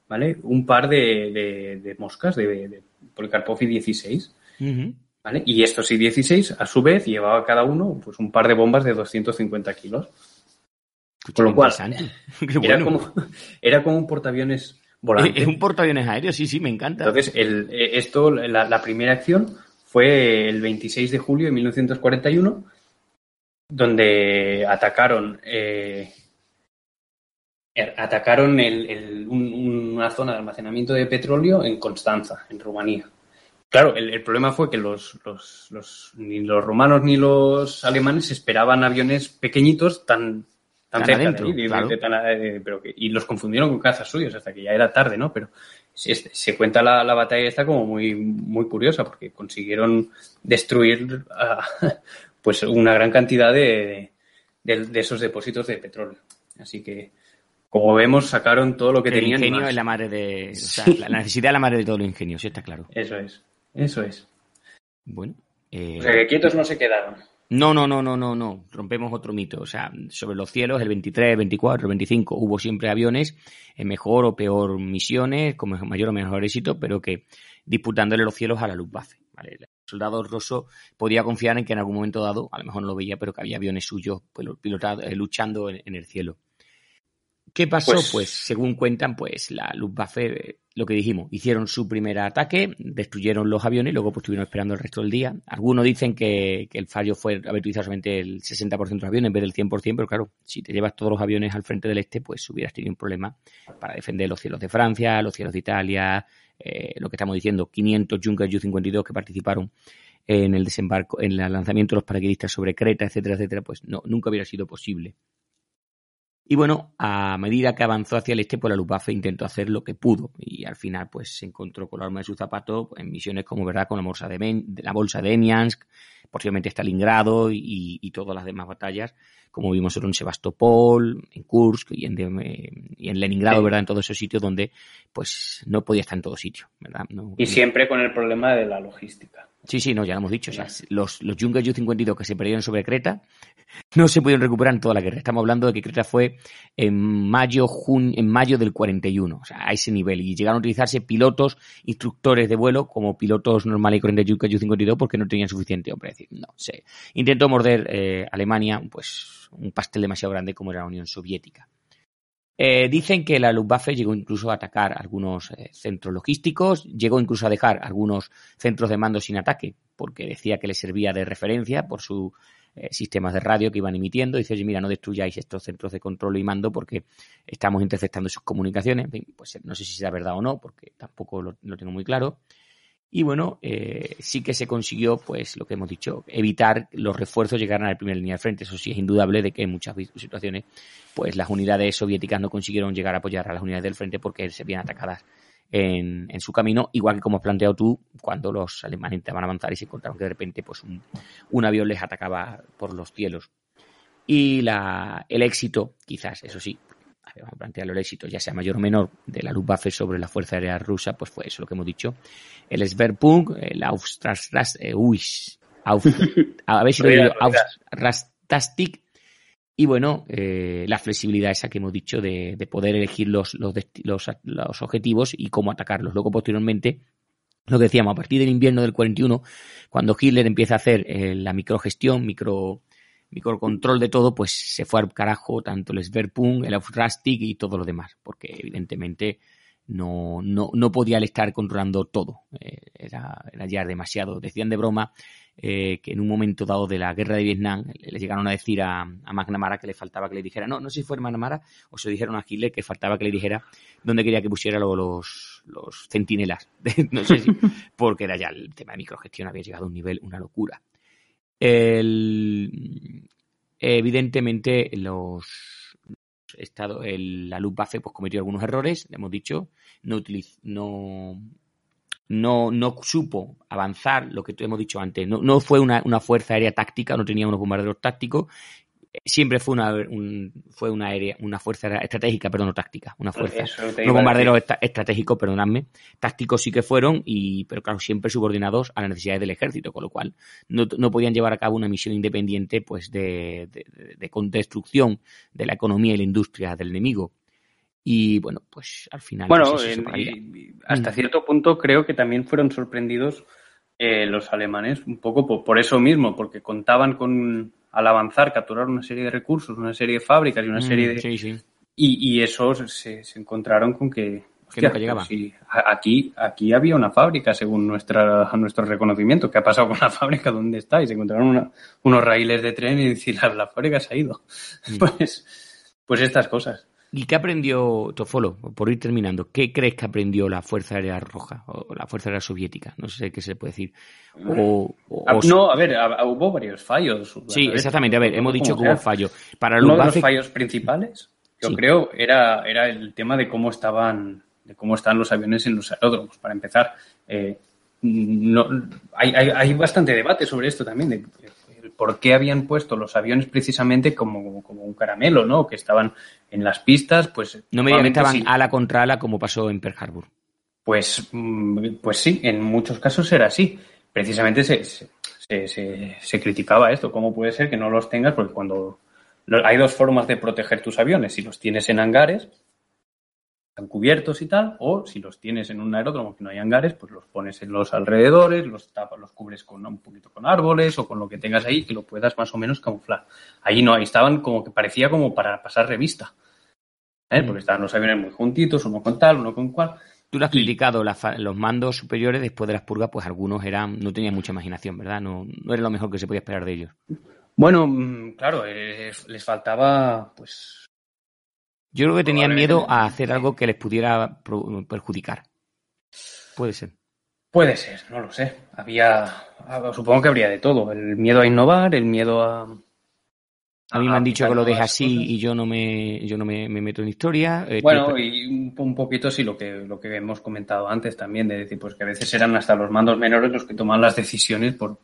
¿vale? Un par de, de- de moscas de, de Policarpov I-16. Ujú. ¿Vale? Y estos I-16, a su vez, llevaba cada uno pues, un par de bombas de 250 kilos. Con lo cual, <laughs> Era, bueno. como, era como un portaaviones volante. Es un portaaviones aéreo, sí, sí, me encanta. Entonces, el, eh, esto, la, la primera acción fue el 26 de julio de 1941, donde atacaron eh, atacaron el- el- un- una zona de almacenamiento de petróleo en Constanza, en Rumanía. Claro, el, el problema fue que los, los- los- ni los romanos ni los alemanes esperaban aviones pequeñitos tan, tan, Tan cerca de adentro, ahí, de- claro. de tan, eh, pero que- y los confundieron con cazas suyos hasta que ya era tarde, ¿no? Pero se, se cuenta la, la batalla esta como muy, muy curiosa porque consiguieron destruir ah, <laughs> pues una gran cantidad de, de- de esos depósitos de petróleo. Así que, como vemos, sacaron todo lo que el tenían. y ingenio más. es la madre de. O sea, la la necesidad es la madre de todo el ingenio, sí está claro. Eso es, eso es. Bueno. eh, O sea, que quietos no se quedaron. No, no, no, no, no, no. Rompemos otro mito. O sea, sobre los cielos, el 23, el 24, el 25, hubo siempre aviones en mejor o peor misiones, con mayor o menor éxito, pero que disputándole los cielos a la Luftwaffe. ¿vale? El soldado ruso podía confiar en que en algún momento dado, a lo mejor no lo veía, pero que había aviones suyos pues, pilotado- eh, luchando en, en el cielo. ¿Qué pasó? Pues- Pues, según cuentan, pues la Luftwaffe, eh, lo que dijimos, hicieron su primer ataque, destruyeron los aviones y luego pues estuvieron esperando el resto del día. Algunos dicen que, que el fallo fue haber utilizado solamente el 60% de los aviones en vez del 100%, pero claro, si te llevas todos los aviones al frente del este, pues hubieras tenido un problema para defender los cielos de Francia, los cielos de Italia, eh, lo que estamos diciendo, 500 Junkers Ju-52 que participaron en el desembarco, en el lanzamiento de los paracaidistas sobre Creta, etcétera, etcétera, pues no, nunca hubiera sido posible. Y bueno, a medida que avanzó hacia el este, pues la Luftwaffe intentó hacer lo que pudo y al final pues se encontró con la arma de su zapato en misiones como verdad con la bolsa de, Ben- de la bolsa de Emiansk, posiblemente Stalingrado y, y todas las demás batallas, como vimos en Sebastopol, en Kursk y en, de- y en Leningrado, Sí. verdad, en todos esos sitios donde pues no podía estar en todo sitio, verdad. No- Y siempre con el problema de la logística. Sí, sí, no, ya lo hemos dicho. O sea, los, los Junkers Ju-52 que se perdieron sobre Creta no se pudieron recuperar en toda la guerra. Estamos hablando de que Creta fue en mayo, jun- en mayo del 41, o sea, a ese nivel. Y llegaron a utilizarse pilotos, instructores de vuelo, como pilotos normales y corrientes Junkers Ju-52 porque no tenían suficiente hombre. Es decir, no, se intentó morder eh, Alemania, pues, un pastel demasiado grande como era la Unión Soviética. Eh, dicen que la Luftwaffe llegó incluso a atacar algunos eh, centros logísticos, llegó incluso a dejar algunos centros de mando sin ataque, porque decía que le servía de referencia por sus eh, sistemas de radio que iban emitiendo. Dice, mira, no destruyáis estos centros de control y mando porque estamos interceptando sus comunicaciones. Pues no sé si será verdad o no, porque tampoco lo tengo muy claro. Y bueno, eh, sí que se consiguió, pues lo que hemos dicho, evitar que los refuerzos llegaran a la primera línea de frente. Eso sí es indudable de que en muchas situaciones, pues las unidades soviéticas no consiguieron llegar a apoyar a las unidades del frente porque se veían atacadas en, en su camino, igual que como has planteado tú, cuando los alemanes intentaban avanzar y se encontraron que de repente pues un, un avión les atacaba por los cielos. Y la, el éxito, quizás, eso sí, a ver, vamos a plantear los éxitos, ya sea mayor o menor, de la Luftwaffe sobre la Fuerza Aérea Rusa, pues fue eso lo que hemos dicho. El Sverpunk, el Aufstras, eh, uy, Auf, a ver si lo digo, y bueno, eh, la flexibilidad esa que hemos dicho de, de poder elegir los, los, los, los, objetivos y cómo atacarlos. Luego, posteriormente, lo que decíamos, a partir del invierno del 41, cuando Hitler empieza a hacer eh, la microgestión, micro, microcontrol de todo, pues se fue al carajo tanto el Sverpunk, el Aufrastig y todo lo demás, porque evidentemente no, no, no podía estar controlando todo. Eh, era, era ya demasiado. Decían de broma eh, que en un momento dado de la guerra de Vietnam le llegaron a decir a, a McNamara que le faltaba que le dijera, no, no sé si fue McNamara o se dijeron a Hitler que faltaba que le dijera dónde quería que pusiera los, los centinelas. <laughs> no sé si, porque era ya el tema de microgestión había llegado a un nivel, una locura. Evidentemente, los Estado, el, la Luftwaffe pues cometió algunos errores, hemos dicho, no, utiliz, no supo avanzar, lo que hemos dicho antes, no, no fue una, una, fuerza aérea táctica, no tenía unos bombarderos tácticos, siempre fue una, un, fue una, aérea, una fuerza estratégica, perdón, no táctica, una fuerza, unos bombarderos est estratégicos, perdonadme, tácticos sí que fueron, y, pero claro, siempre subordinados a las necesidades del ejército, con lo cual no, no podían llevar a cabo una misión independiente pues de, de, de, de destrucción de la economía y la industria del enemigo. Y bueno, pues al final. Bueno, pues hasta cierto punto creo que también fueron sorprendidos eh, los alemanes un poco por, por, eso mismo, porque contaban con, al avanzar, capturar una serie de recursos, una serie de fábricas y una serie de. Sí, sí. Y, y esos se, se, encontraron con que. Llegaba. Sí, aquí, aquí había una fábrica, según nuestra, nuestro reconocimiento. ¿Qué ha pasado con la <laughs> fábrica? ¿Dónde está? Y se encontraron una, unos raíles de tren y decir, la, la fábrica se ha ido. Mm. <laughs> Pues, pues estas cosas. ¿Y qué aprendió Tofolo? Por ir terminando, ¿qué crees que aprendió la Fuerza Aérea Roja o la Fuerza Aérea Soviética? No sé qué se puede decir. O, o, ah, no, a ver, hubo varios fallos. Sí, exactamente. A ver, hemos dicho que hubo fallos. Para Uno de los fallos principales, yo sí. creo, era, era el tema de cómo estaban, de cómo están los aviones en los aeródromos. Para empezar, eh, no, hay, hay, hay, bastante debate sobre esto también, de por qué habían puesto los aviones precisamente como, como un caramelo, ¿no? Que estaban en las pistas, pues... No me digan sí. ala contra ala como pasó en Pearl Harbor. Pues, pues sí, en muchos casos era así. Precisamente se, se, se, se criticaba esto. ¿Cómo puede ser que no los tengas? Porque cuando... Hay dos formas de proteger tus aviones. Si los tienes en hangares, están cubiertos y tal, o si los tienes en un aeródromo que no hay hangares, pues los pones en los alrededores, los tapas, los cubres con un poquito con árboles o con lo que tengas ahí que lo puedas más o menos camuflar. Ahí no, ahí estaban como que parecía como para pasar revista. ¿eh? Porque estaban los aviones muy juntitos, uno con tal, uno con cual. Tú lo has criticado, la, los mandos superiores después de las purgas, pues algunos eran, no tenían mucha imaginación, ¿verdad? No, no era lo mejor que se podía esperar de ellos. Bueno, mm, claro, eh, les faltaba, pues, yo creo que tenían miedo a hacer algo que les pudiera perjudicar. Puede ser. Puede ser, no lo sé. Había, supongo que habría de todo. El miedo a innovar, el miedo a. A mí me han dicho que lo deje así cosas. y yo no me, yo no me, me meto en historia. Eh, bueno, y un, un, poquito sí lo que, lo que hemos comentado antes también, de decir, pues que a veces eran hasta los mandos menores los que toman las decisiones por,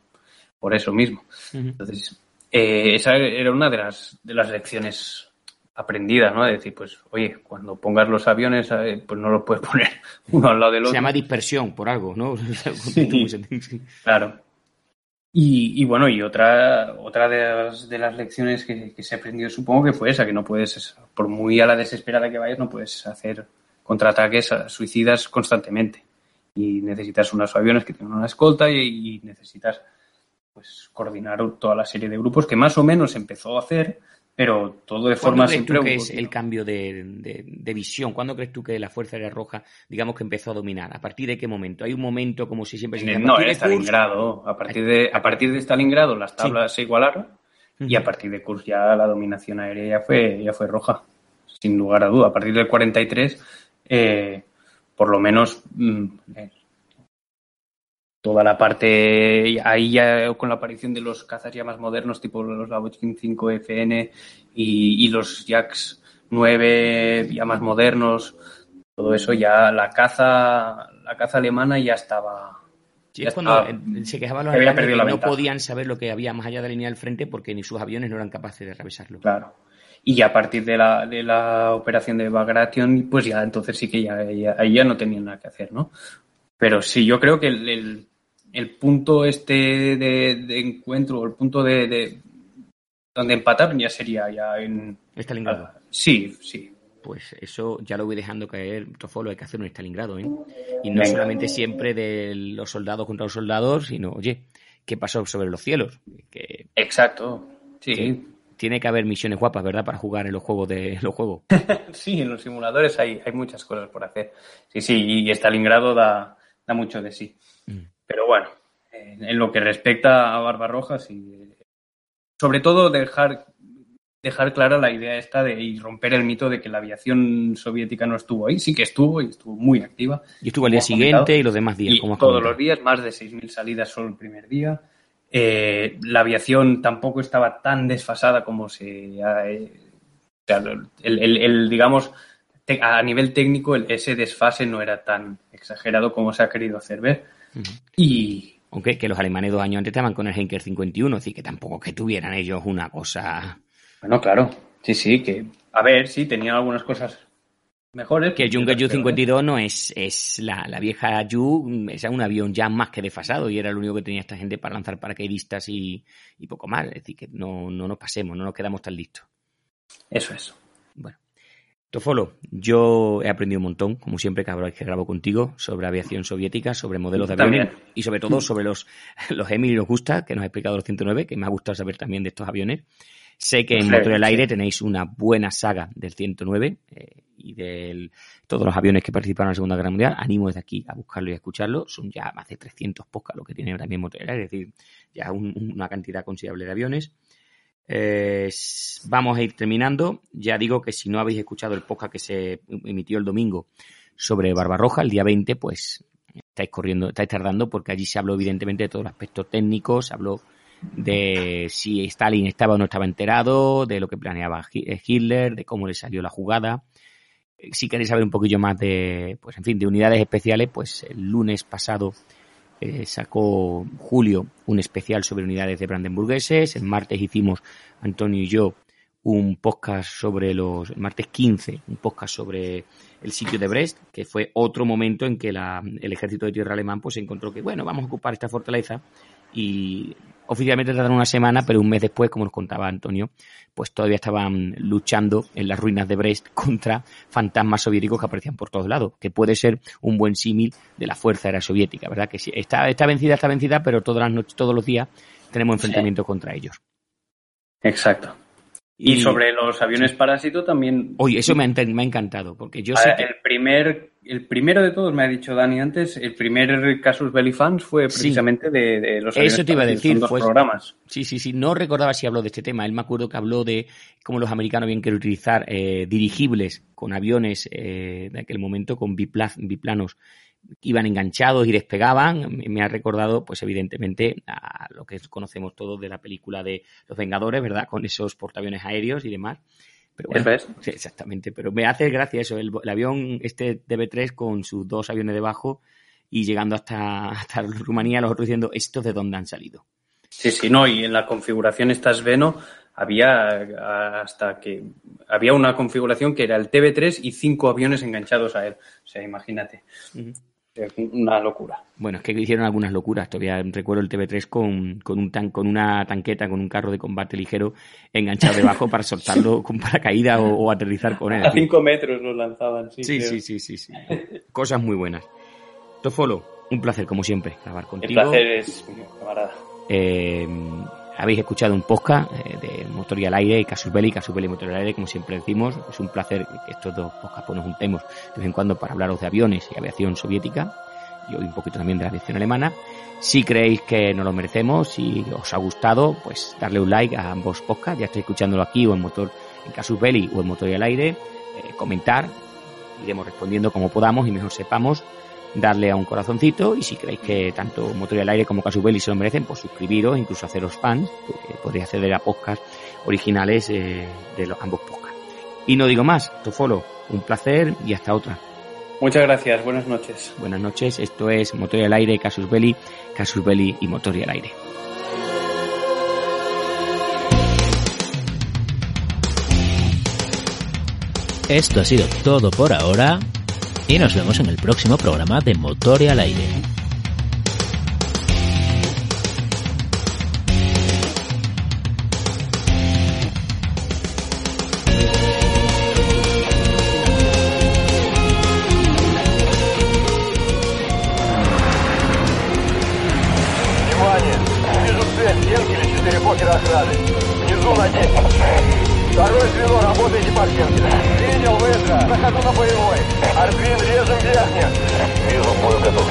por eso mismo. Uh -huh. Entonces, eh, esa era una de las, de las lecciones aprendida, ¿no? De decir, pues, oye, cuando pongas los aviones, eh, pues no los puedes <laughs> poner uno al lado del otro. Se llama dispersión por algo, ¿no? <laughs> sí, claro. Y, y, bueno, y otra, otra de, las, de las lecciones que, que, se aprendió, supongo que fue esa, que no puedes, por muy a la desesperada que vayas, no puedes hacer contraataques suicidas constantemente. Y necesitas unos aviones que tengan una escolta y, y necesitas pues coordinar toda la serie de grupos que más o menos empezó a hacer, pero todo de forma crees tú que es el cambio de, de, de, visión? ¿Cuándo crees tú que la Fuerza Aérea Roja, digamos que empezó a dominar? ¿A partir de qué momento? ¿Hay un momento como si siempre se dice? No, en Stalingrado. A partir de, a partir de Stalingrado las tablas sí. se igualaron uh -huh. y a partir de Kursk ya la dominación aérea ya fue, ya fue roja, sin lugar a duda. A partir del 43, eh, por lo menos mm, eh, toda la parte ahí ya con la aparición de los cazas ya más modernos tipo los Lavochkin 5 FN y, y, los Jacks 9 ya más modernos todo eso ya la caza la caza alemana ya estaba Sí, es cuando estaba, se quejaban los alemanes que no podían saber lo que había más allá de la línea del frente porque ni sus aviones no eran capaces de revisarlo. Claro. Y a partir de la, de la operación de Bagration, pues ya entonces sí que ya, ya, ahí ya no tenían nada que hacer, ¿no? Pero sí, yo creo que el, el, el punto este de, de encuentro, el punto de, de donde empatar ya sería ya en... Stalingrado. Sí, sí. Pues eso ya lo voy dejando caer, Tofolo, hay que hacer un Stalingrado, ¿eh? Y no Venga. solamente siempre de los soldados contra los soldados, sino, oye, ¿qué pasó sobre los cielos? Que Exacto. Sí. que tiene que haber misiones guapas, ¿verdad? Para jugar en los juegos de los juegos. <laughs> Sí, en los simuladores hay, hay muchas cosas por hacer. Sí, sí, y Stalingrado da, da mucho de sí. Mm. Pero bueno, en, en lo que respecta a Barbarroja, sí. Sobre todo dejar, dejar clara la idea esta de y romper el mito de que la aviación soviética no estuvo ahí. Sí que estuvo y estuvo muy activa. Yo estuve al día siguiente y los demás días, Y como todos comentado. los días, más de 6.000 salidas solo el primer día. Eh, la aviación tampoco estaba tan desfasada como se... ha, eh, o sea, el, el- el, digamos, te- a nivel técnico, el- ese desfase no era tan exagerado como se ha querido hacer ver. Y Aunque que los alemanes dos años antes estaban con el Henker 51, así que tampoco que tuvieran ellos una cosa... bueno, claro, sí, sí, que a ver, sí, tenían algunas cosas mejores. Que el Junger pero- Ju-52 no es, es la, la vieja Ju, es un avión ya más que desfasado y era lo único que tenía esta gente para lanzar paracaidistas y, y poco más. Es decir, que no, no nos pasemos, no nos quedamos tan listos. Eso es. Tofolo, yo he aprendido un montón, como siempre, cada vez que grabo contigo, sobre aviación soviética, sobre modelos de aviones También. y sobre todo sobre los, <laughs> los Emil y los Gusta, que nos ha explicado los 109, que me ha gustado saber también de estos aviones. Sé que en Sí, Motor del. Aire tenéis una buena saga del 109 eh, y de todos los aviones que participaron en la Segunda Guerra Mundial. Animo desde aquí a buscarlo y a escucharlo. Son ya más de 300 podcasts lo que tiene también Motor del Aire, es decir, ya un- una cantidad considerable de aviones. Eh, vamos a ir terminando. Ya digo que si no habéis escuchado el podcast que se emitió el domingo sobre Barbarroja, el día 20, pues estáis corriendo, estáis tardando porque allí se habló evidentemente de todo el aspecto técnico, se habló de si Stalin estaba o no estaba enterado, de lo que planeaba eh, Hitler, de cómo le salió la jugada. Eh, Si queréis saber un poquillo más de, pues en fin, de unidades especiales, pues el lunes pasado eh, sacó Julio un especial sobre unidades de brandenburgueses. El martes hicimos, Antonio y yo, un podcast sobre los, el martes 15, un podcast sobre el sitio de Brest, que fue otro momento en que la- el ejército de tierra alemán pues encontró que, bueno, vamos a ocupar esta fortaleza y oficialmente tardaron una semana, pero un mes después, como nos contaba Antonio, pues todavía estaban luchando en las ruinas de Brest <laughs> contra fantasmas soviéticos que aparecían por todos lados, que puede ser un buen símil de la fuerza aérea soviética, ¿verdad? Que está, está vencida, está vencida, pero todas las noches, todos los días tenemos enfrentamientos contra ellos. Exacto. Y, sobre los aviones parásito también. Oye, eso me ha, ent- me ha encantado, porque yo sé que... el primer, el primero de todos, me ha dicho Dani antes, el primer Casus Belli Fans fue Sí. precisamente de, de los Eso aviones te iba a decir, dos pues- programas. Sí, sí, sí. No recordaba si habló de este tema. Él me acuerdo que habló de cómo los americanos habían querido utilizar eh, dirigibles con aviones eh, de aquel momento, con bipla- biplanos iban enganchados y despegaban. Me- ha recordado, pues evidentemente, a lo que conocemos todos de la película de Los Vengadores, ¿verdad? Con esos portaaviones aéreos y demás. Pero bueno, Eso es. sí, exactamente. Pero me hace gracia eso, el, el avión este DB3 con sus dos aviones debajo y llegando hasta, hasta Rumanía, los otros diciendo, ¿estos de dónde han salido? Sí, sí, no, y en la configuración esta Sveno había hasta que había una configuración que era el TB3 y cinco aviones enganchados a él. O sea, imagínate. Es Una locura. Bueno, es que hicieron algunas locuras. Todavía recuerdo el TV3 con, con, un tan, con una tanqueta, con un carro de combate ligero enganchado debajo para soltarlo <laughs> con paracaídas o, o aterrizar con él. A cinco metros lo lanzaban, sí. Sí, sí, sí, sí, sí. Cosas muy buenas. Tofolo, un placer, como siempre, grabar El contigo. placer es mío, camarada. Eh, habéis escuchado un podcast eh, de Motor y al Aire y Casus Belli y Motor y al Aire, como siempre decimos. Es un placer que estos dos podcasts pues, nos juntemos de vez en cuando para hablaros de aviones y aviación soviética y hoy un poquito también de la aviación alemana. Si creéis que nos lo merecemos, si os ha gustado, pues darle un like a ambos podcasts. Ya estáis escuchándolo aquí o en Motor en Casus Belli o en Motor y al Aire. Eh, comentar, iremos respondiendo como podamos y mejor sepamos darle a un corazoncito y si creéis que tanto Motor y al Aire como Casus Belli se lo merecen, pues suscribiros, incluso haceros fans, porque podréis acceder a podcasts originales eh, de los ambos podcasts. Y no digo más, Tofolo, un placer y hasta otra. Muchas gracias, buenas noches. Buenas noches, esto es Motor y al Aire, Casus Belli, Casus Belli y Motor y al Aire. Esto ha sido todo por ahora y nos vemos en el próximo programa de Motore al Aire. Второй звено, работайте паркинг. Принял, быстро. Захожу на боевой. Блин, режем верхних. Вижу, бой готов.